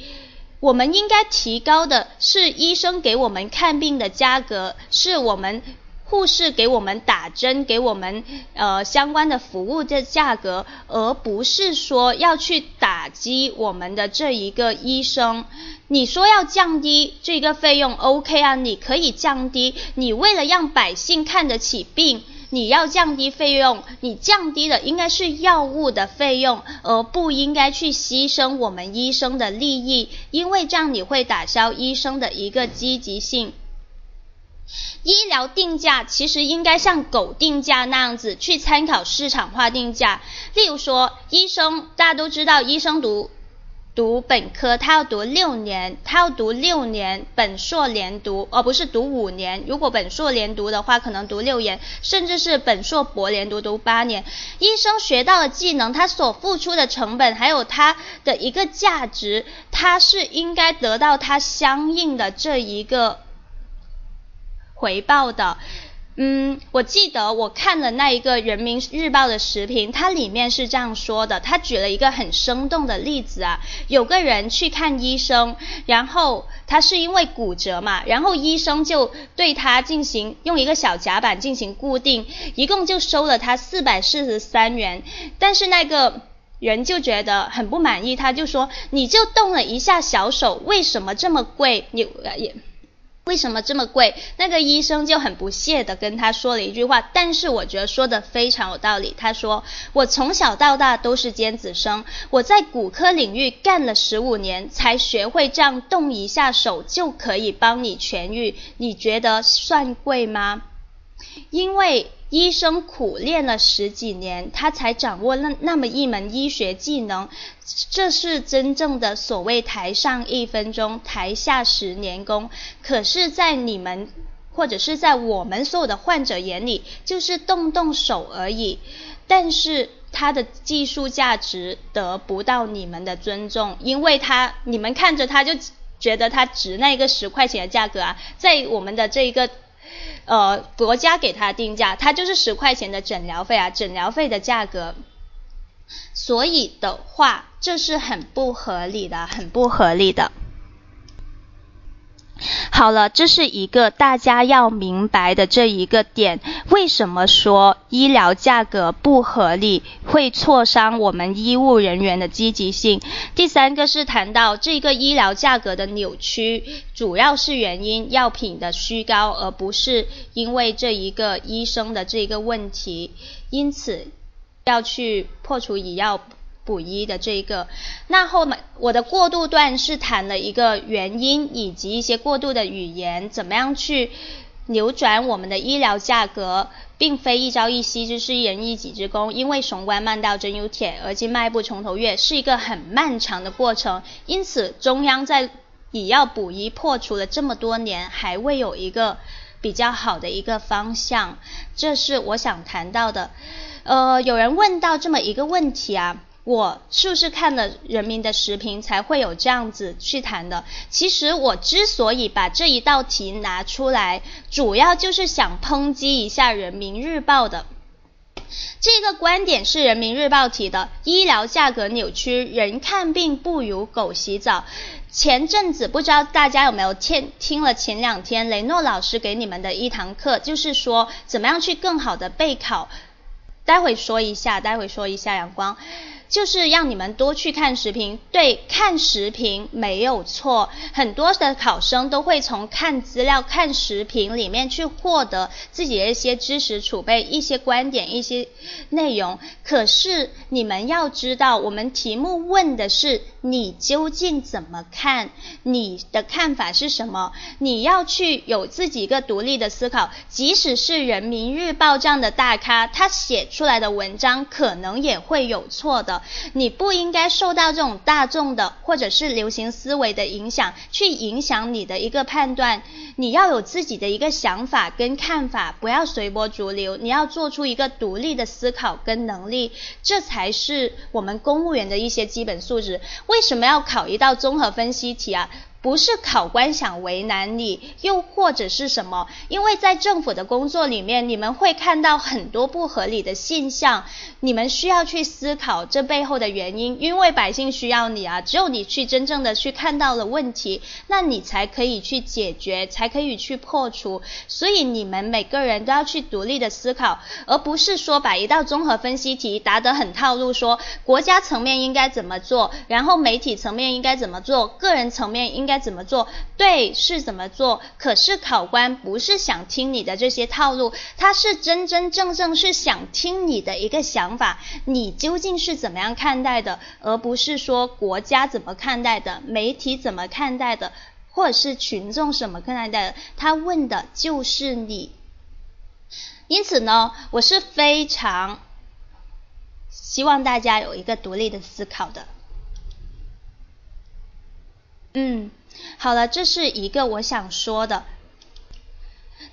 我们应该提高的是医生给我们看病的价格，是我们护士给我们打针、给我们呃相关的服务的价格，而不是说要去打击我们的这一个医生。你说要降低这个费用，OK 啊？你可以降低，你为了让百姓看得起病。你要降低费用，你降低的应该是药物的费用，而不应该去牺牲我们医生的利益，因为这样你会打消医生的一个积极性。医疗定价其实应该像狗定价那样子，去参考市场化定价。例如说，医生大家都知道，医生读。读本科，他要读六年，他要读六年本硕连读，而不是读五年。如果本硕连读的话，可能读六年，甚至是本硕博连读读八年。医生学到的技能，他所付出的成本，还有他的一个价值，他是应该得到他相应的这一个回报的。嗯，我记得我看了那一个人民日报的视频，它里面是这样说的，他举了一个很生动的例子啊，有个人去看医生，然后他是因为骨折嘛，然后医生就对他进行用一个小夹板进行固定，一共就收了他四百四十三元，但是那个人就觉得很不满意，他就说你就动了一下小手，为什么这么贵？你也。为什么这么贵？那个医生就很不屑的跟他说了一句话，但是我觉得说的非常有道理。他说：“我从小到大都是尖子生，我在骨科领域干了十五年，才学会这样动一下手就可以帮你痊愈。你觉得算贵吗？因为。”医生苦练了十几年，他才掌握那那么一门医学技能，这是真正的所谓台上一分钟，台下十年功。可是，在你们或者是在我们所有的患者眼里，就是动动手而已。但是他的技术价值得不到你们的尊重，因为他你们看着他就觉得他值那个十块钱的价格啊，在我们的这一个。呃，国家给他定价，他就是十块钱的诊疗费啊，诊疗费的价格。所以的话，这是很不合理的，很不合理的。好了，这是一个大家要明白的这一个点。为什么说医疗价格不合理会挫伤我们医务人员的积极性？第三个是谈到这个医疗价格的扭曲，主要是原因药品的虚高，而不是因为这一个医生的这个问题。因此要去破除以药。补一的这一个，那后面我的过渡段是谈了一个原因以及一些过渡的语言，怎么样去扭转我们的医疗价格，并非一朝一夕，就是一人一己之功。因为雄关漫道真有铁，而今迈步从头越，是一个很漫长的过程。因此，中央在以药补一破除了这么多年，还未有一个比较好的一个方向，这是我想谈到的。呃，有人问到这么一个问题啊。我是不是看了人民的视频才会有这样子去谈的？其实我之所以把这一道题拿出来，主要就是想抨击一下人民日报的这个观点是人民日报提的，医疗价格扭曲，人看病不如狗洗澡。前阵子不知道大家有没有听听了前两天雷诺老师给你们的一堂课，就是说怎么样去更好的备考。待会说一下，待会说一下阳光。就是让你们多去看视频，对，看视频没有错。很多的考生都会从看资料、看视频里面去获得自己的一些知识储备、一些观点、一些内容。可是你们要知道，我们题目问的是你究竟怎么看，你的看法是什么？你要去有自己一个独立的思考。即使是人民日报这样的大咖，他写出来的文章可能也会有错的。你不应该受到这种大众的或者是流行思维的影响，去影响你的一个判断。你要有自己的一个想法跟看法，不要随波逐流。你要做出一个独立的思考跟能力，这才是我们公务员的一些基本素质。为什么要考一道综合分析题啊？不是考官想为难你，又或者是什么？因为在政府的工作里面，你们会看到很多不合理的现象，你们需要去思考这背后的原因。因为百姓需要你啊，只有你去真正的去看到了问题，那你才可以去解决，才可以去破除。所以你们每个人都要去独立的思考，而不是说把一道综合分析题答得很套路，说国家层面应该怎么做，然后媒体层面应该怎么做，个人层面应该。该怎么做？对，是怎么做？可是考官不是想听你的这些套路，他是真真正正是想听你的一个想法，你究竟是怎么样看待的，而不是说国家怎么看待的，媒体怎么看待的，或者是群众怎么看待的？他问的就是你。因此呢，我是非常希望大家有一个独立的思考的。嗯，好了，这是一个我想说的。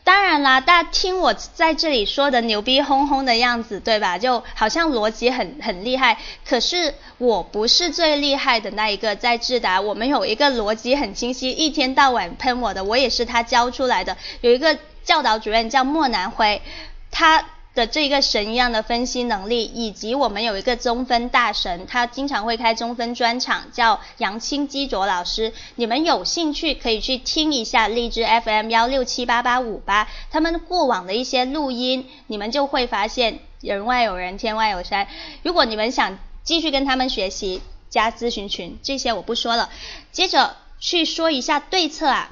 当然啦，大家听我在这里说的牛逼哄哄的样子，对吧？就好像逻辑很很厉害，可是我不是最厉害的那一个。在智达，我们有一个逻辑很清晰，一天到晚喷我的，我也是他教出来的。有一个教导主任叫莫南辉，他。的这个神一样的分析能力，以及我们有一个中分大神，他经常会开中分专场，叫杨清基卓老师。你们有兴趣可以去听一下荔枝 FM 幺六七八八五八，他们过往的一些录音，你们就会发现人外有人，天外有山。如果你们想继续跟他们学习，加咨询群，这些我不说了。接着去说一下对策啊，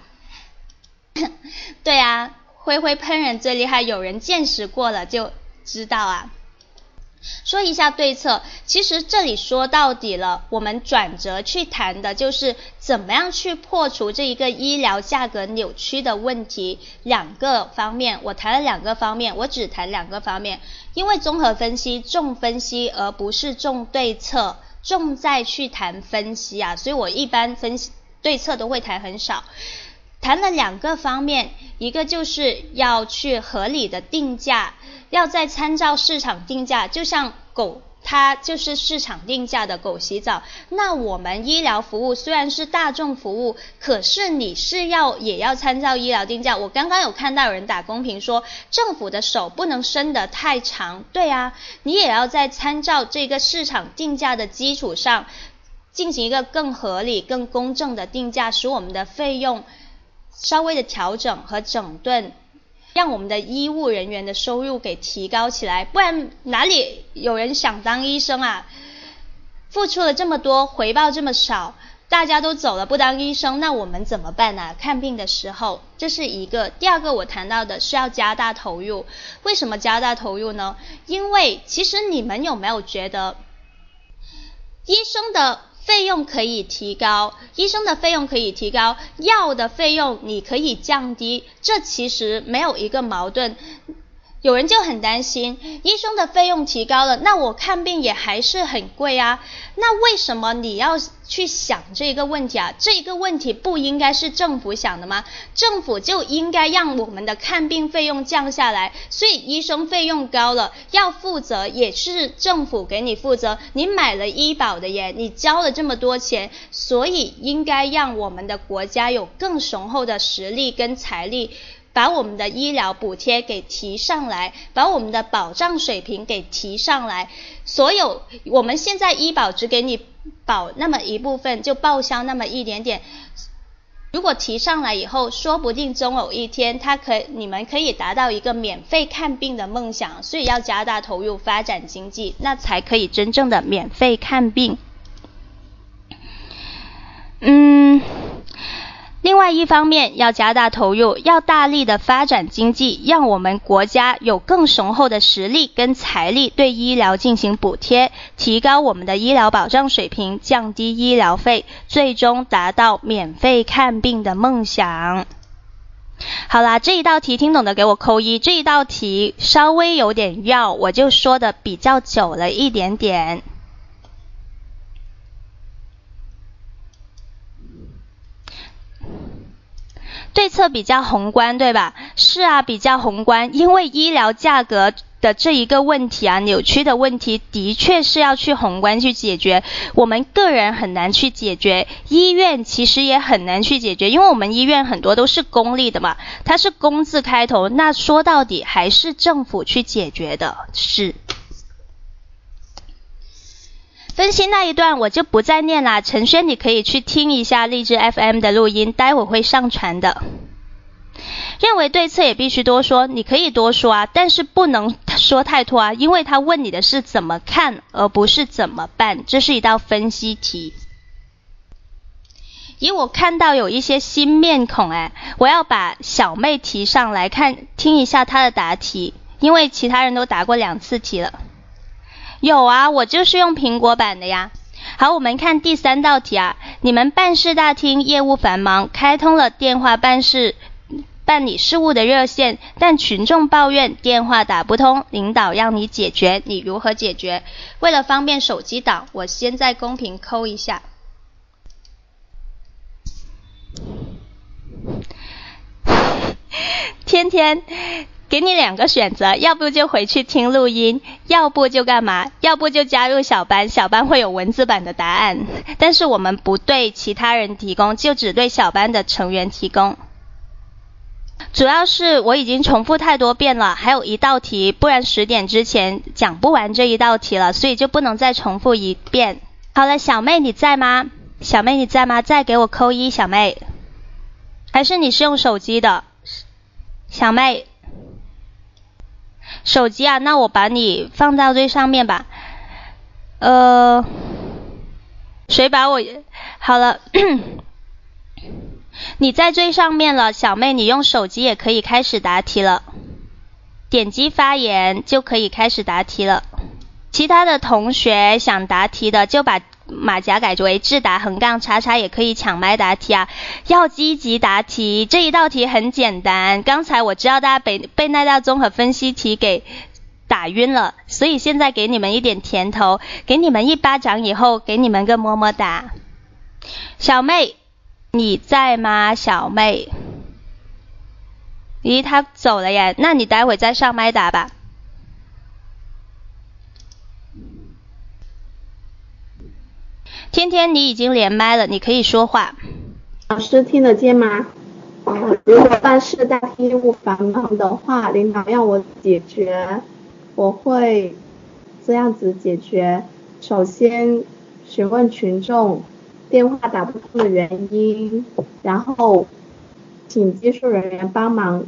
对啊。灰灰喷人最厉害，有人见识过了就知道啊。说一下对策，其实这里说到底了，我们转折去谈的就是怎么样去破除这一个医疗价格扭曲的问题。两个方面，我谈了两个方面，我只谈两个方面，因为综合分析重分析而不是重对策，重在去谈分析啊，所以我一般分析对策都会谈很少。谈了两个方面，一个就是要去合理的定价，要再参照市场定价，就像狗，它就是市场定价的狗洗澡。那我们医疗服务虽然是大众服务，可是你是要也要参照医疗定价。我刚刚有看到有人打公屏说，政府的手不能伸得太长。对啊，你也要在参照这个市场定价的基础上，进行一个更合理、更公正的定价，使我们的费用。稍微的调整和整顿，让我们的医务人员的收入给提高起来，不然哪里有人想当医生啊？付出了这么多，回报这么少，大家都走了不当医生，那我们怎么办呢？看病的时候，这是一个。第二个我谈到的是要加大投入，为什么加大投入呢？因为其实你们有没有觉得，医生的？费用可以提高，医生的费用可以提高，药的费用你可以降低，这其实没有一个矛盾。有人就很担心，医生的费用提高了，那我看病也还是很贵啊。那为什么你要去想这个问题啊？这个问题不应该是政府想的吗？政府就应该让我们的看病费用降下来。所以医生费用高了，要负责也是政府给你负责。你买了医保的耶，你交了这么多钱，所以应该让我们的国家有更雄厚的实力跟财力。把我们的医疗补贴给提上来，把我们的保障水平给提上来。所有我们现在医保只给你保那么一部分，就报销那么一点点。如果提上来以后，说不定终有一天，他可你们可以达到一个免费看病的梦想。所以要加大投入发展经济，那才可以真正的免费看病。嗯。另外一方面，要加大投入，要大力的发展经济，让我们国家有更雄厚的实力跟财力对医疗进行补贴，提高我们的医疗保障水平，降低医疗费，最终达到免费看病的梦想。好啦，这一道题听懂的给我扣一，这一道题稍微有点绕，我就说的比较久了一点点。对策比较宏观，对吧？是啊，比较宏观，因为医疗价格的这一个问题啊，扭曲的问题，的确是要去宏观去解决。我们个人很难去解决，医院其实也很难去解决，因为我们医院很多都是公立的嘛，它是公字开头，那说到底还是政府去解决的，是。分析那一段我就不再念了，陈轩你可以去听一下荔枝 FM 的录音，待会会上传的。认为对策也必须多说，你可以多说啊，但是不能说太多啊，因为他问你的是怎么看，而不是怎么办，这是一道分析题。以我看到有一些新面孔，哎，我要把小妹提上来看，听一下她的答题，因为其他人都答过两次题了。有啊我就是用苹果版的呀。好我们看第三道题啊。你们办事大厅业务繁忙开通了电话办事办理事务的热线但群众抱怨电话打不通领导让你解决你如何解决？为了方便手机党我先在公屏扣一下。天天给你两个选择，要不就回去听录音，要不就干嘛？要不就加入小班，小班会有文字版的答案，但是我们不对其他人提供，就只对小班的成员提供。主要是我已经重复太多遍了，还有一道题，不然十点之前讲不完这一道题了，所以就不能再重复一遍。好了，小妹你在吗？小妹你在吗？再给我扣一，小妹。还是你是用手机的？小妹，手机啊，那我把你放到最上面吧。呃，谁把我？好了。你在最上面了，小妹，你用手机也可以开始答题了。点击发言就可以开始答题了。其他的同学想答题的，就把马甲改为智达横杠叉叉，也可以抢麦答题啊。要积极答题，这一道题很简单。刚才我知道大家被被那道综合分析题给打晕了，所以现在给你们一点甜头，给你们一巴掌以后，给你们个么么哒。小妹。你在吗，小妹？咦，他走了耶，那你待会再上麦打吧。天天，你已经连麦了，你可以说话。老师听得见吗？如果办事大厅业务繁忙的话，领导要我解决，我会这样子解决。首先询问群众。电话打不通的原因，然后请技术人员帮忙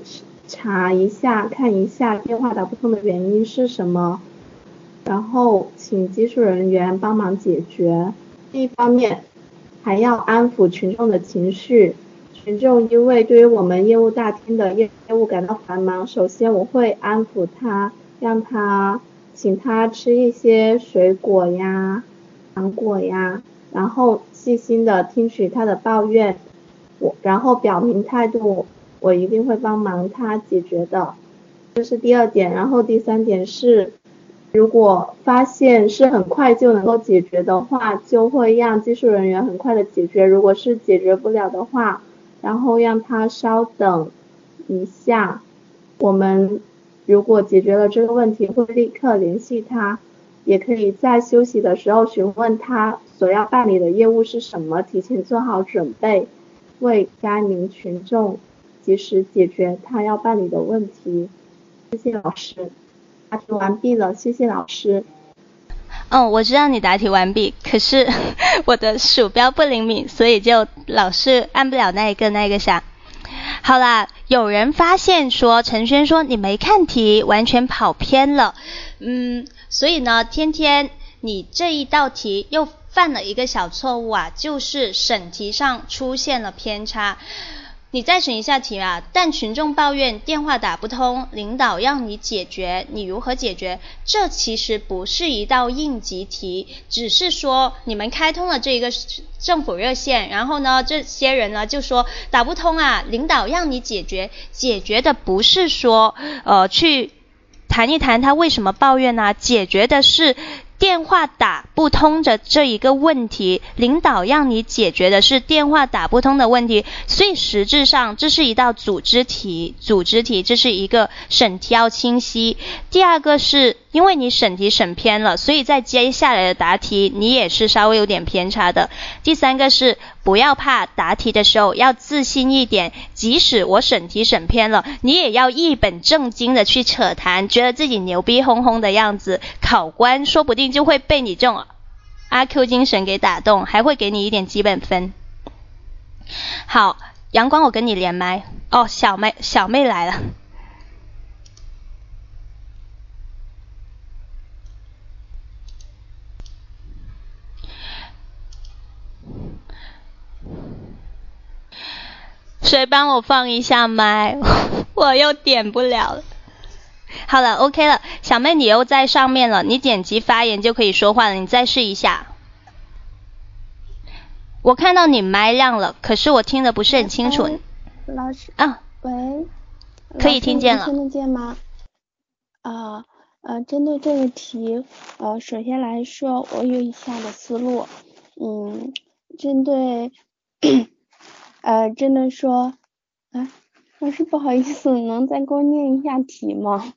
查一下，看一下电话打不通的原因是什么，然后请技术人员帮忙解决。一方面，还要安抚群众的情绪。群众因为对于我们业务大厅的业业务感到繁忙，首先我会安抚他，让他请他吃一些水果呀、糖果呀，然后。细心的听取他的抱怨，我然后表明态度，我一定会帮忙他解决的。这是第二点，然后第三点是，如果发现是很快就能够解决的话，就会让技术人员很快的解决。如果是解决不了的话，然后让他稍等一下。我们如果解决了这个问题，会立刻联系他。也可以在休息的时候询问他所要办理的业务是什么，提前做好准备，为该名群众及时解决他要办理的问题。谢谢老师，答题完毕了，谢谢老师。嗯，我知道你答题完毕，可是 我的鼠标不灵敏，所以就老是按不了那一个那个啥。好啦，有人发现说陈轩说你没看题，完全跑偏了。嗯。所以呢，天天你这一道题又犯了一个小错误啊，就是审题上出现了偏差。你再审一下题啊。但群众抱怨电话打不通，领导让你解决，你如何解决？这其实不是一道应急题，只是说你们开通了这一个政府热线，然后呢，这些人呢就说打不通啊，领导让你解决，解决的不是说呃去。谈一谈他为什么抱怨呢？解决的是电话打不通的这一个问题，领导让你解决的是电话打不通的问题，所以实质上这是一道组织题，组织题这是一个审题要清晰。第二个是。因为你审题审偏了，所以在接下来的答题你也是稍微有点偏差的。第三个是不要怕答题的时候要自信一点，即使我审题审偏了，你也要一本正经的去扯谈，觉得自己牛逼哄哄的样子，考官说不定就会被你这种阿 Q 精神给打动，还会给你一点基本分。好，阳光我跟你连麦。哦，小妹小妹来了。谁帮我放一下麦？我又点不了了。好了，OK 了，小妹你又在上面了，你点击发言就可以说话了，你再试一下。我看到你麦亮了，可是我听的不是很清楚。老师啊，喂，可以听见了。听得见吗？啊呃，针对这个题，呃，首先来说，我有以下的思路，嗯，针对。呃，真的说，啊，老师不好意思，能再给我念一下题吗？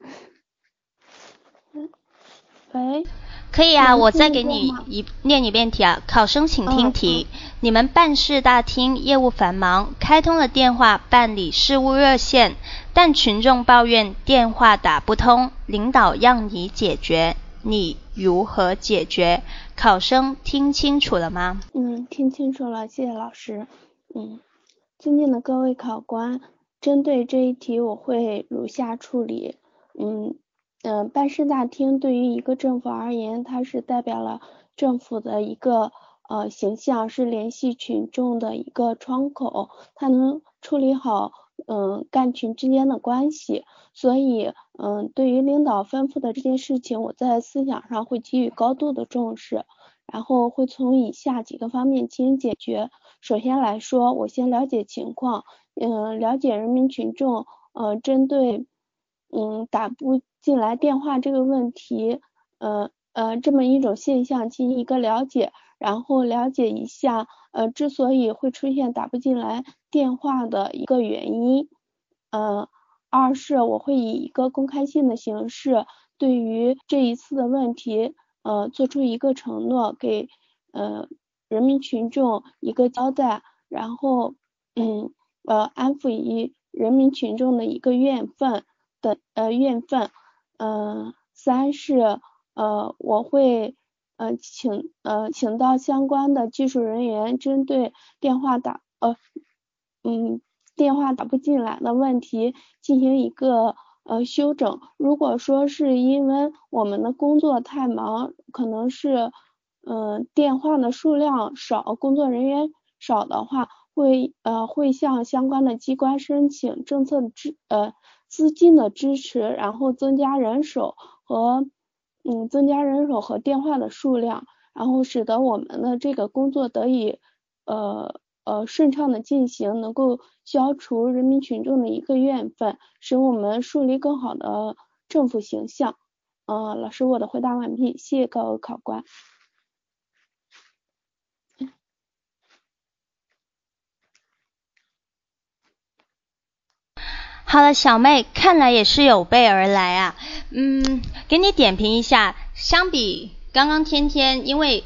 喂。可以啊，我再给你一念一遍题啊。考生请听题：你们办事大厅业务繁忙，开通了电话办理事务热线，但群众抱怨电话打不通，领导让你解决，你如何解决？考生听清楚了吗？嗯，听清楚了，谢谢老师。嗯，尊敬的各位考官，针对这一题，我会如下处理。嗯。嗯，办事大厅对于一个政府而言，它是代表了政府的一个呃形象，是联系群众的一个窗口，它能处理好嗯干群之间的关系。所以嗯，对于领导吩咐的这件事情，我在思想上会给予高度的重视，然后会从以下几个方面进行解决。首先来说，我先了解情况，嗯，了解人民群众，嗯，针对嗯打不。进来电话这个问题，呃呃，这么一种现象进行一个了解，然后了解一下，呃，之所以会出现打不进来电话的一个原因，呃，二是我会以一个公开信的形式，对于这一次的问题，呃，做出一个承诺，给呃人民群众一个交代，然后，嗯，呃，安抚一人民群众的一个怨愤的呃怨愤。嗯，三是呃，我会呃请呃请到相关的技术人员，针对电话打呃嗯电话打不进来的问题进行一个呃修整。如果说是因为我们的工作太忙，可能是嗯电话的数量少，工作人员少的话，会呃会向相关的机关申请政策支呃。资金的支持，然后增加人手和嗯增加人手和电话的数量，然后使得我们的这个工作得以呃呃顺畅的进行，能够消除人民群众的一个怨愤，使我们树立更好的政府形象。呃，老师，我的回答完毕，谢谢各位考官。好了，小妹，看来也是有备而来啊。嗯，给你点评一下，相比刚刚天天，因为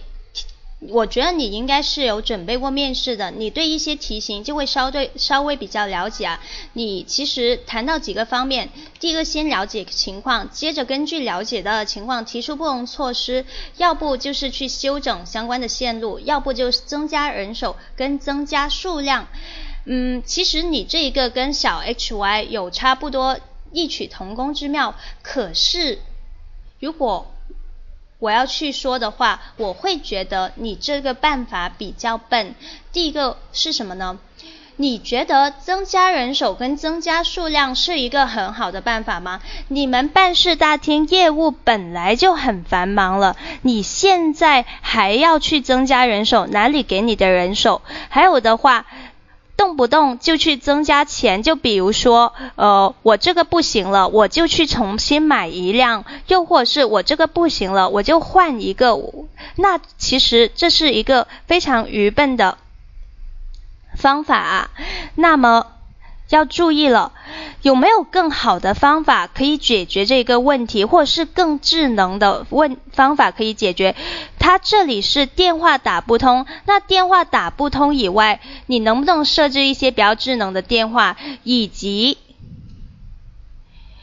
我觉得你应该是有准备过面试的，你对一些题型就会稍对稍微比较了解啊。你其实谈到几个方面，第一个先了解情况，接着根据了解到的情况提出不同措施，要不就是去修整相关的线路，要不就是增加人手跟增加数量。嗯，其实你这一个跟小 hy 有差不多异曲同工之妙，可是如果我要去说的话，我会觉得你这个办法比较笨。第一个是什么呢？你觉得增加人手跟增加数量是一个很好的办法吗？你们办事大厅业务本来就很繁忙了，你现在还要去增加人手，哪里给你的人手？还有的话。动不动就去增加钱，就比如说，呃，我这个不行了，我就去重新买一辆，又或是我这个不行了，我就换一个。那其实这是一个非常愚笨的方法。那么。要注意了，有没有更好的方法可以解决这个问题，或者是更智能的问方法可以解决？它这里是电话打不通，那电话打不通以外，你能不能设置一些比较智能的电话，以及？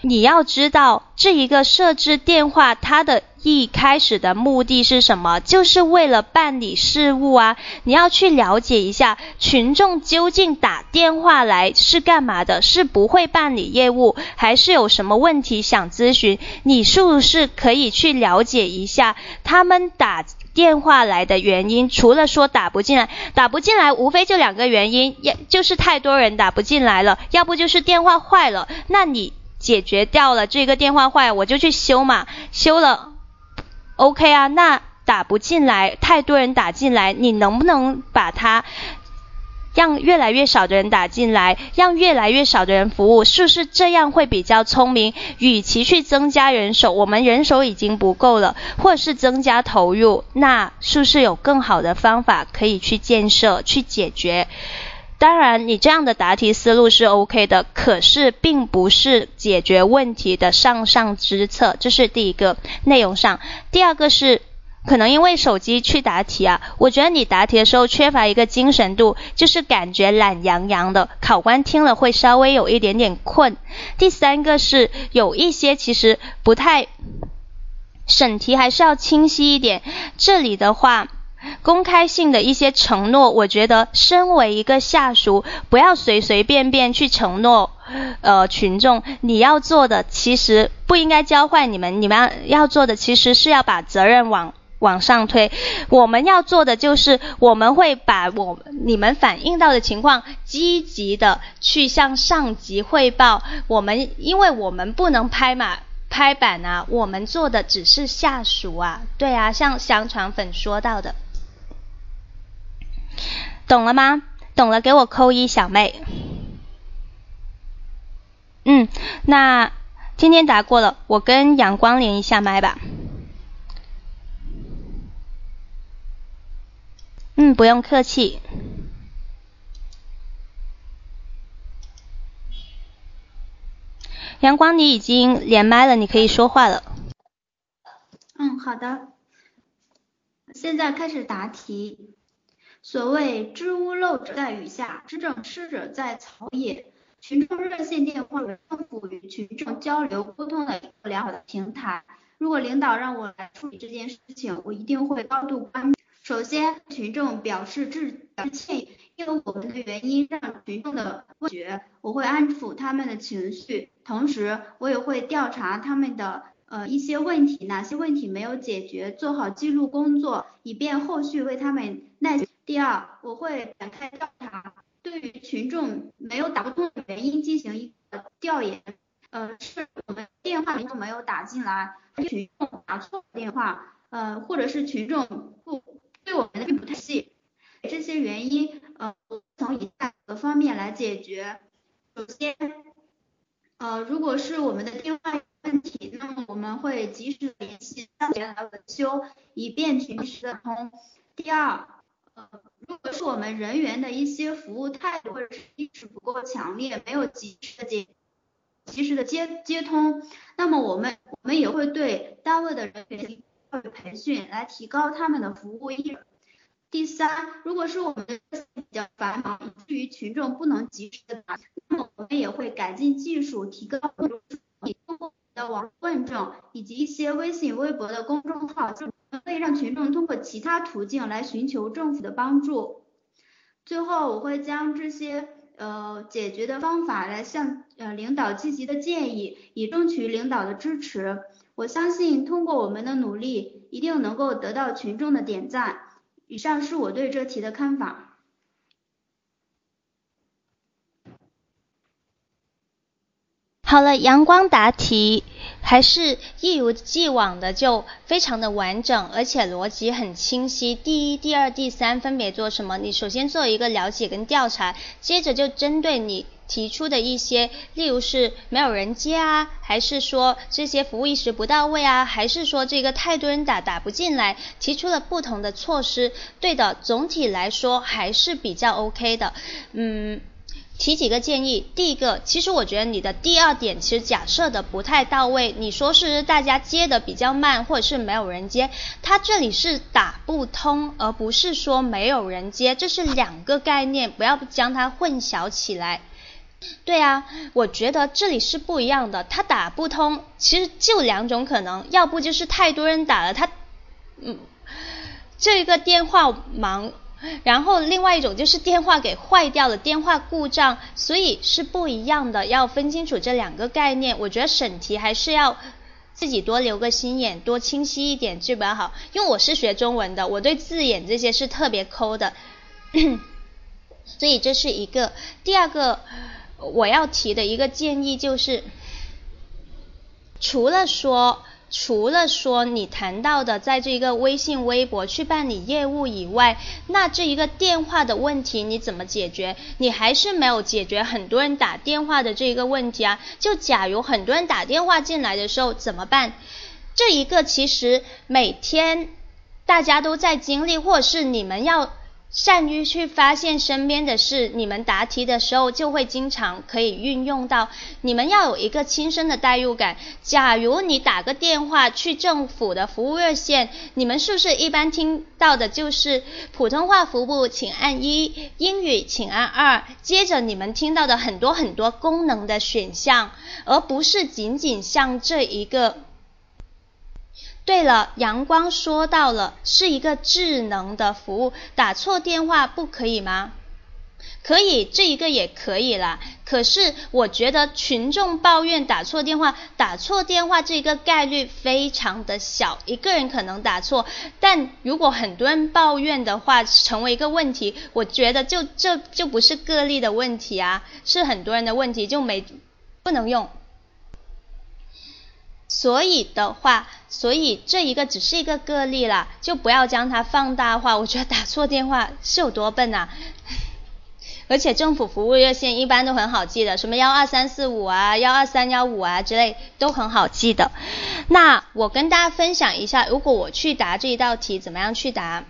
你要知道，这一个设置电话，它的一开始的目的是什么？就是为了办理事务啊！你要去了解一下，群众究竟打电话来是干嘛的？是不会办理业务，还是有什么问题想咨询？你是不是可以去了解一下他们打电话来的原因？除了说打不进来，打不进来，无非就两个原因，要就是太多人打不进来了，要不就是电话坏了。那你。解决掉了这个电话坏，我就去修嘛，修了，OK 啊，那打不进来，太多人打进来，你能不能把它让越来越少的人打进来，让越来越少的人服务，是不是这样会比较聪明？与其去增加人手，我们人手已经不够了，或者是增加投入，那是不是有更好的方法可以去建设、去解决？当然，你这样的答题思路是 OK 的，可是并不是解决问题的上上之策，这是第一个内容上。第二个是。可能因为手机去答题啊，我觉得你答题的时候缺乏一个精神度，就是感觉懒洋洋的，考官听了会稍微有一点点困。第三个是有一些其实不太，审题还是要清晰一点。这里的话，公开性的一些承诺，我觉得身为一个下属，不要随随便便去承诺，呃，群众你要做的其实不应该教坏你们，你们要做的其实是要把责任往。往上推，我们要做的就是我们会把我你们反映到的情况积极的去向上级汇报。我们因为我们不能拍马拍板啊，我们做的只是下属啊，对啊，像香肠粉说到的，懂了吗？懂了，给我扣一小妹。嗯，那今天答过了，我跟阳光连一下麦吧。嗯，不用客气。阳光，你已经连麦了，你可以说话了。嗯，好的。现在开始答题。所谓知屋漏者在雨下，知政失者在草野。群众热线电话是政府与群众交流沟通的一个良好的平台。如果领导让我来处理这件事情，我一定会高度关注。首先，群众表示致歉，因为我们的原因让群众的不觉，我会安抚他们的情绪，同时我也会调查他们的呃一些问题，哪些问题没有解决，做好记录工作，以便后续为他们耐心。第二，我会展开调查，对于群众没有打不通的原因进行一个调研，呃，是我们电话没有打进来，群众打错电话，呃，或者是群众不。对我们的并不太细，这些原因，呃，从以下几个方面来解决。首先，呃，如果是我们的电话问题，那么我们会及时联系商家来维修，以便群时的通。第二，呃，如果是我们人员的一些服务态度或者是意识不够强烈，没有及时的接及时的接接通，那么我们我们也会对单位的人员。培训来提高他们的服务意识。第三，如果是我们比较繁忙，以至于群众不能及时的，那么我们也会改进技术，提高通过的网问政以及一些微信、微博的公众号，就可以让群众通过其他途径来寻求政府的帮助。最后，我会将这些呃解决的方法来向呃领导积极的建议，以争取领导的支持。我相信通过我们的努力，一定能够得到群众的点赞。以上是我对这题的看法。好了，阳光答题。还是一如既往的就非常的完整，而且逻辑很清晰。第一、第二、第三分别做什么？你首先做一个了解跟调查，接着就针对你提出的一些，例如是没有人接啊，还是说这些服务意识不到位啊，还是说这个太多人打打不进来，提出了不同的措施。对的，总体来说还是比较 OK 的，嗯。提几个建议，第一个，其实我觉得你的第二点其实假设的不太到位。你说是大家接的比较慢，或者是没有人接，它这里是打不通，而不是说没有人接，这是两个概念，不要将它混淆起来。对啊，我觉得这里是不一样的，它打不通，其实就两种可能，要不就是太多人打了，它，嗯，这个电话忙。然后另外一种就是电话给坏掉了，电话故障，所以是不一样的，要分清楚这两个概念。我觉得审题还是要自己多留个心眼，多清晰一点就比较好。因为我是学中文的，我对字眼这些是特别抠的，所以这是一个。第二个我要提的一个建议就是，除了说。除了说你谈到的在这个微信、微博去办理业务以外，那这一个电话的问题你怎么解决？你还是没有解决很多人打电话的这一个问题啊！就假如很多人打电话进来的时候怎么办？这一个其实每天大家都在经历，或者是你们要善于去发现身边的事，你们答题的时候就会经常可以运用到。你们要有一个亲身的代入感。假如你打个电话去政府的服务热线，你们是不是一般听到的就是普通话服务，请按一；英语请按二。接着你们听到的很多很多功能的选项，而不是仅仅像这一个。对了，阳光说到了，是一个智能的服务，打错电话不可以吗？可以，这一个也可以啦。可是我觉得群众抱怨打错电话，打错电话这个概率非常的小，一个人可能打错，但如果很多人抱怨的话，成为一个问题，我觉得就这就不是个例的问题啊，是很多人的问题，就没不能用。所以的话，所以这一个只是一个个例了，就不要将它放大化。我觉得打错电话是有多笨啊！而且政府服务热线一般都很好记的，什么幺二三四五啊、幺二三幺五啊之类都很好记的。那我跟大家分享一下，如果我去答这一道题，怎么样去答？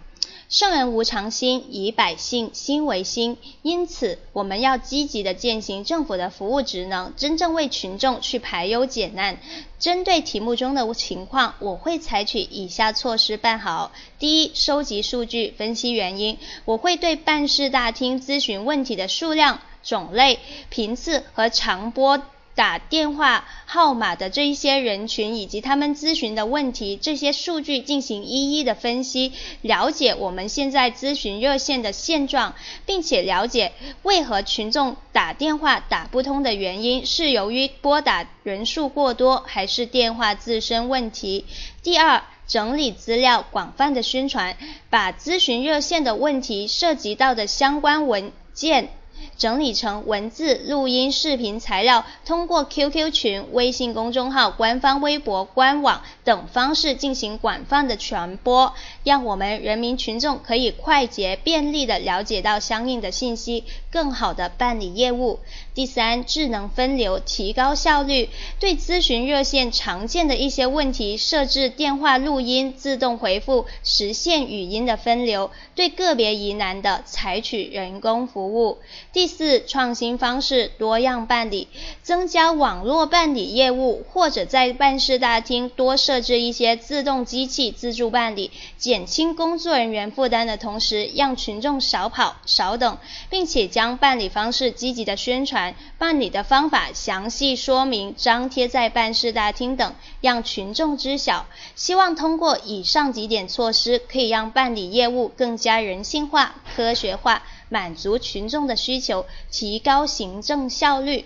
圣人无常心，以百姓心为心。因此，我们要积极的践行政府的服务职能，真正为群众去排忧解难。针对题目中的情况，我会采取以下措施办好：第一，收集数据，分析原因。我会对办事大厅咨询问题的数量、种类、频次和长波。打电话号码的这一些人群以及他们咨询的问题，这些数据进行一一的分析，了解我们现在咨询热线的现状，并且了解为何群众打电话打不通的原因，是由于拨打人数过多，还是电话自身问题？第二，整理资料，广泛的宣传，把咨询热线的问题涉及到的相关文件。整理成文字、录音、视频材料，通过 QQ 群、微信公众号、官方微博、官网等方式进行广泛的传播，让我们人民群众可以快捷便利的了解到相应的信息，更好的办理业务。第三，智能分流，提高效率，对咨询热线常见的一些问题设置电话录音自动回复，实现语音的分流；对个别疑难的，采取人工服务。第四，创新方式，多样办理，增加网络办理业务，或者在办事大厅多设置一些自动机器自助办理，减轻工作人员负担的同时，让群众少跑少等，并且将办理方式积极的宣传，办理的方法详细说明，张贴在办事大厅等，让群众知晓。希望通过以上几点措施，可以让办理业务更加人性化、科学化。满足群众的需求，提高行政效率。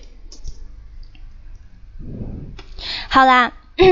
好啦，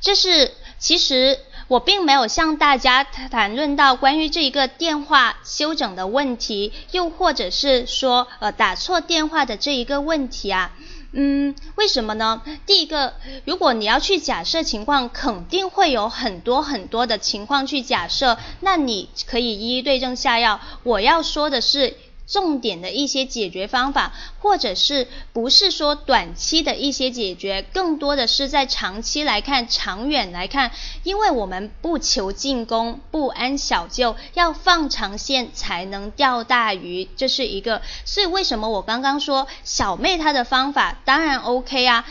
这是其实我并没有向大家谈论到关于这一个电话休整的问题，又或者是说呃打错电话的这一个问题啊。嗯，为什么呢？第一个，如果你要去假设情况，肯定会有很多很多的情况去假设，那你可以一一对症下药。我要说的是。重点的一些解决方法，或者是不是说短期的一些解决，更多的是在长期来看、长远来看，因为我们不求进攻，不安小就，要放长线才能钓大鱼，这是一个。所以为什么我刚刚说小妹她的方法当然 OK 啊？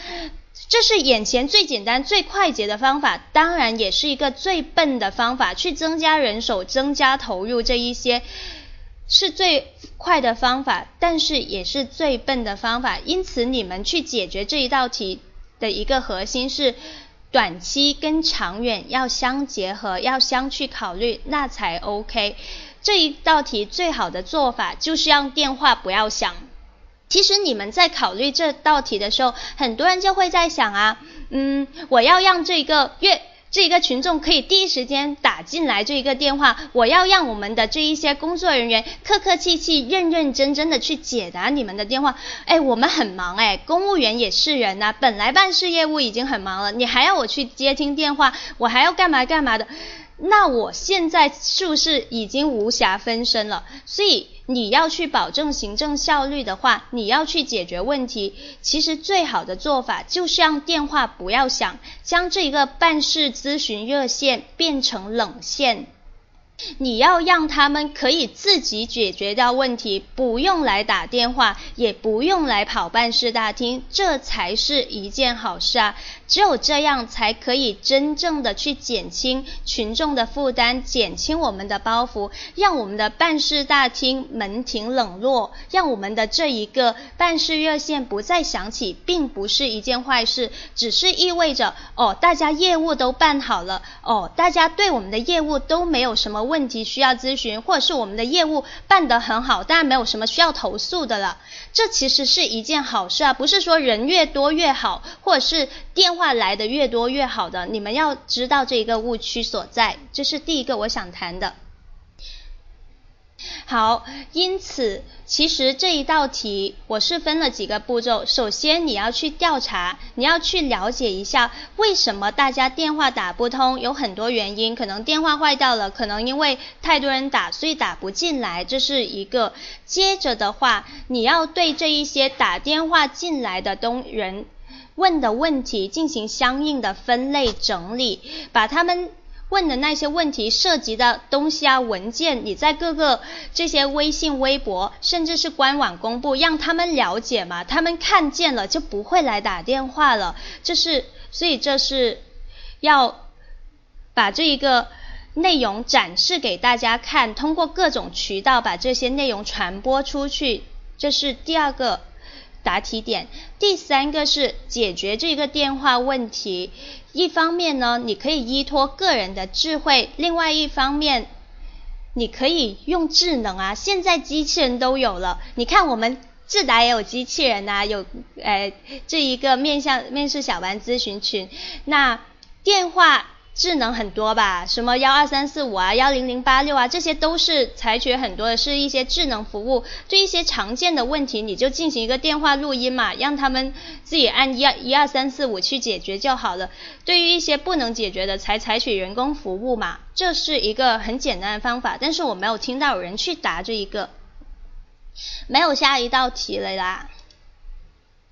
这是眼前最简单、最快捷的方法，当然也是一个最笨的方法，去增加人手、增加投入这一些。是最快的方法，但是也是最笨的方法。因此，你们去解决这一道题的一个核心是，短期跟长远要相结合，要相去考虑，那才 OK。这一道题最好的做法就是让电话不要响。其实你们在考虑这道题的时候，很多人就会在想啊，嗯，我要让这个月。这一个群众可以第一时间打进来这一个电话，我要让我们的这一些工作人员客客气气、认认真真的去解答你们的电话。哎，我们很忙哎，公务员也是人呐，本来办事业务已经很忙了，你还要我去接听电话，我还要干嘛干嘛的。那我现在是不是已经无暇分身了？所以你要去保证行政效率的话，你要去解决问题，其实最好的做法就是让电话不要响，将这一个办事咨询热线变成冷线。你要让他们可以自己解决掉问题，不用来打电话，也不用来跑办事大厅，这才是一件好事啊！只有这样，才可以真正的去减轻群众的负担，减轻我们的包袱，让我们的办事大厅门庭冷落，让我们的这一个办事热线不再响起，并不是一件坏事，只是意味着哦，大家业务都办好了，哦，大家对我们的业务都没有什么。问题需要咨询，或者是我们的业务办得很好，当然没有什么需要投诉的了。这其实是一件好事啊，不是说人越多越好，或者是电话来的越多越好的。你们要知道这一个误区所在，这是第一个我想谈的。好，因此其实这一道题我是分了几个步骤。首先你要去调查，你要去了解一下为什么大家电话打不通，有很多原因，可能电话坏掉了，可能因为太多人打，所以打不进来，这是一个。接着的话，你要对这一些打电话进来的东人问的问题进行相应的分类整理，把他们。问的那些问题涉及的东西啊，文件，你在各个这些微信、微博，甚至是官网公布，让他们了解嘛，他们看见了就不会来打电话了。这是，所以这是要把这一个内容展示给大家看，通过各种渠道把这些内容传播出去，这是第二个。答题点，第三个是解决这个电话问题。一方面呢，你可以依托个人的智慧；另外一方面，你可以用智能啊。现在机器人都有了，你看我们智达也有机器人呐，有呃这一个面向面试小班咨询群，那电话。智能很多吧，什么幺二三四五啊，幺零零八六啊，这些都是采取很多的是一些智能服务。对一些常见的问题，你就进行一个电话录音嘛，让他们自己按一二一二三四五去解决就好了。对于一些不能解决的，才采取人工服务嘛，这是一个很简单的方法。但是我没有听到有人去答这一个，没有下一道题了啦。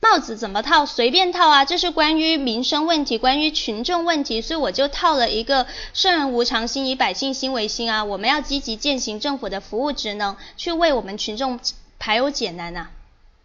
帽子怎么套？随便套啊！这是关于民生问题，关于群众问题，所以我就套了一个“圣人无常心，以百姓心为心”啊！我们要积极践行政府的服务职能，去为我们群众排忧解难呐。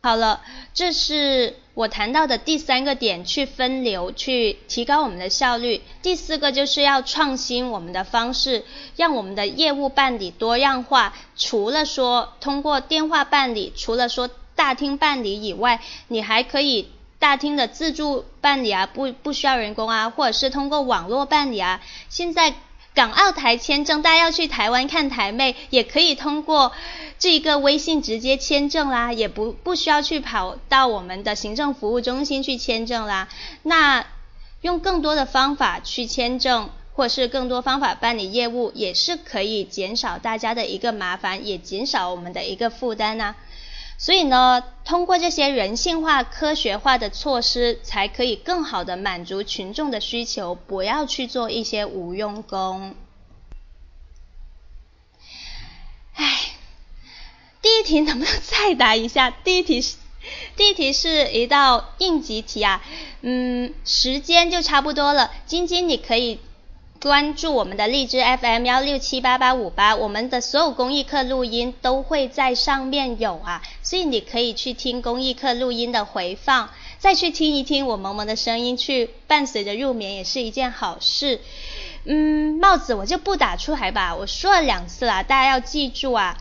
好了，这是我谈到的第三个点，去分流，去提高我们的效率。第四个就是要创新我们的方式，让我们的业务办理多样化。除了说通过电话办理，除了说。大厅办理以外，你还可以大厅的自助办理啊，不不需要人工啊，或者是通过网络办理啊。现在港澳台签证，大家要去台湾看台妹，也可以通过这个微信直接签证啦，也不不需要去跑到我们的行政服务中心去签证啦。那用更多的方法去签证，或是更多方法办理业务，也是可以减少大家的一个麻烦，也减少我们的一个负担呐。所以呢，通过这些人性化、科学化的措施，才可以更好的满足群众的需求，不要去做一些无用功。唉，第一题能不能再答一下？第一题是，第一题是一道应急题啊，嗯，时间就差不多了，晶晶你可以。关注我们的荔枝 FM 幺六七八八五八，我们的所有公益课录音都会在上面有啊，所以你可以去听公益课录音的回放，再去听一听我萌萌的声音，去伴随着入眠也是一件好事。嗯，帽子我就不打出来吧，我说了两次了，大家要记住啊。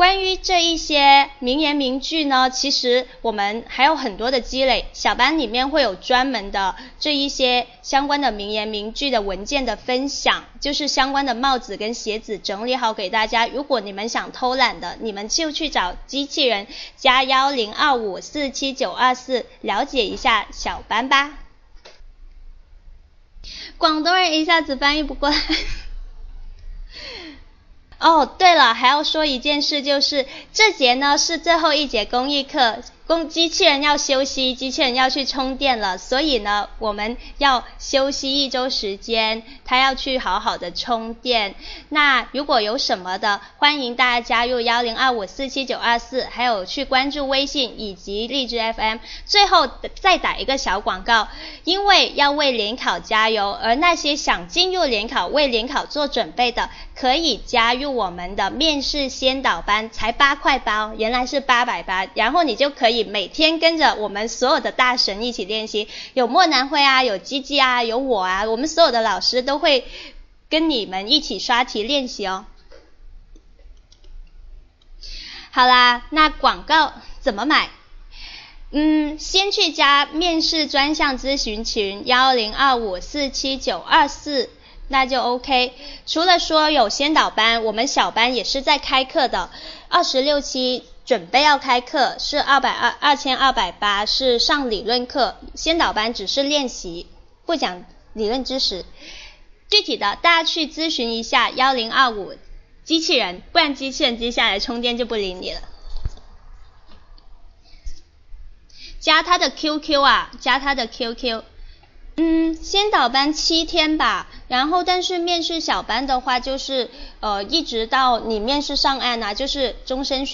关于这一些名言名句呢，其实我们还有很多的积累，小班里面会有专门的这一些相关的名言名句的文件的分享，就是相关的帽子跟鞋子整理好给大家。如果你们想偷懒的，你们就去找机器人加幺零二五四七九二四了解一下小班吧。广东人一下子翻译不过来。哦，对了，还要说一件事，就是这节呢是最后一节公益课。工机器人要休息，机器人要去充电了，所以呢，我们要休息一周时间，它要去好好的充电。那如果有什么的，欢迎大家加入幺零二五四七九二四，还有去关注微信以及荔枝 FM。最后再打一个小广告，因为要为联考加油，而那些想进入联考、为联考做准备的，可以加入我们的面试先导班，才八块八，原来是八百八，然后你就可以。每天跟着我们所有的大神一起练习，有莫南辉啊，有基基啊，有我啊，我们所有的老师都会跟你们一起刷题练习哦。好啦，那广告怎么买？嗯，先去加面试专项咨询群幺零二五四七九二四，那就 OK。除了说有先导班，我们小班也是在开课的，二十六期。准备要开课是二百二二千二百八，是上理论课，先导班只是练习，不讲理论知识。具体的大家去咨询一下幺零二五机器人，不然机器人接下来充电就不理你了。加他的 QQ 啊，加他的 QQ。嗯，先导班七天吧，然后但是面试小班的话就是呃一直到你面试上岸啊，就是终身学。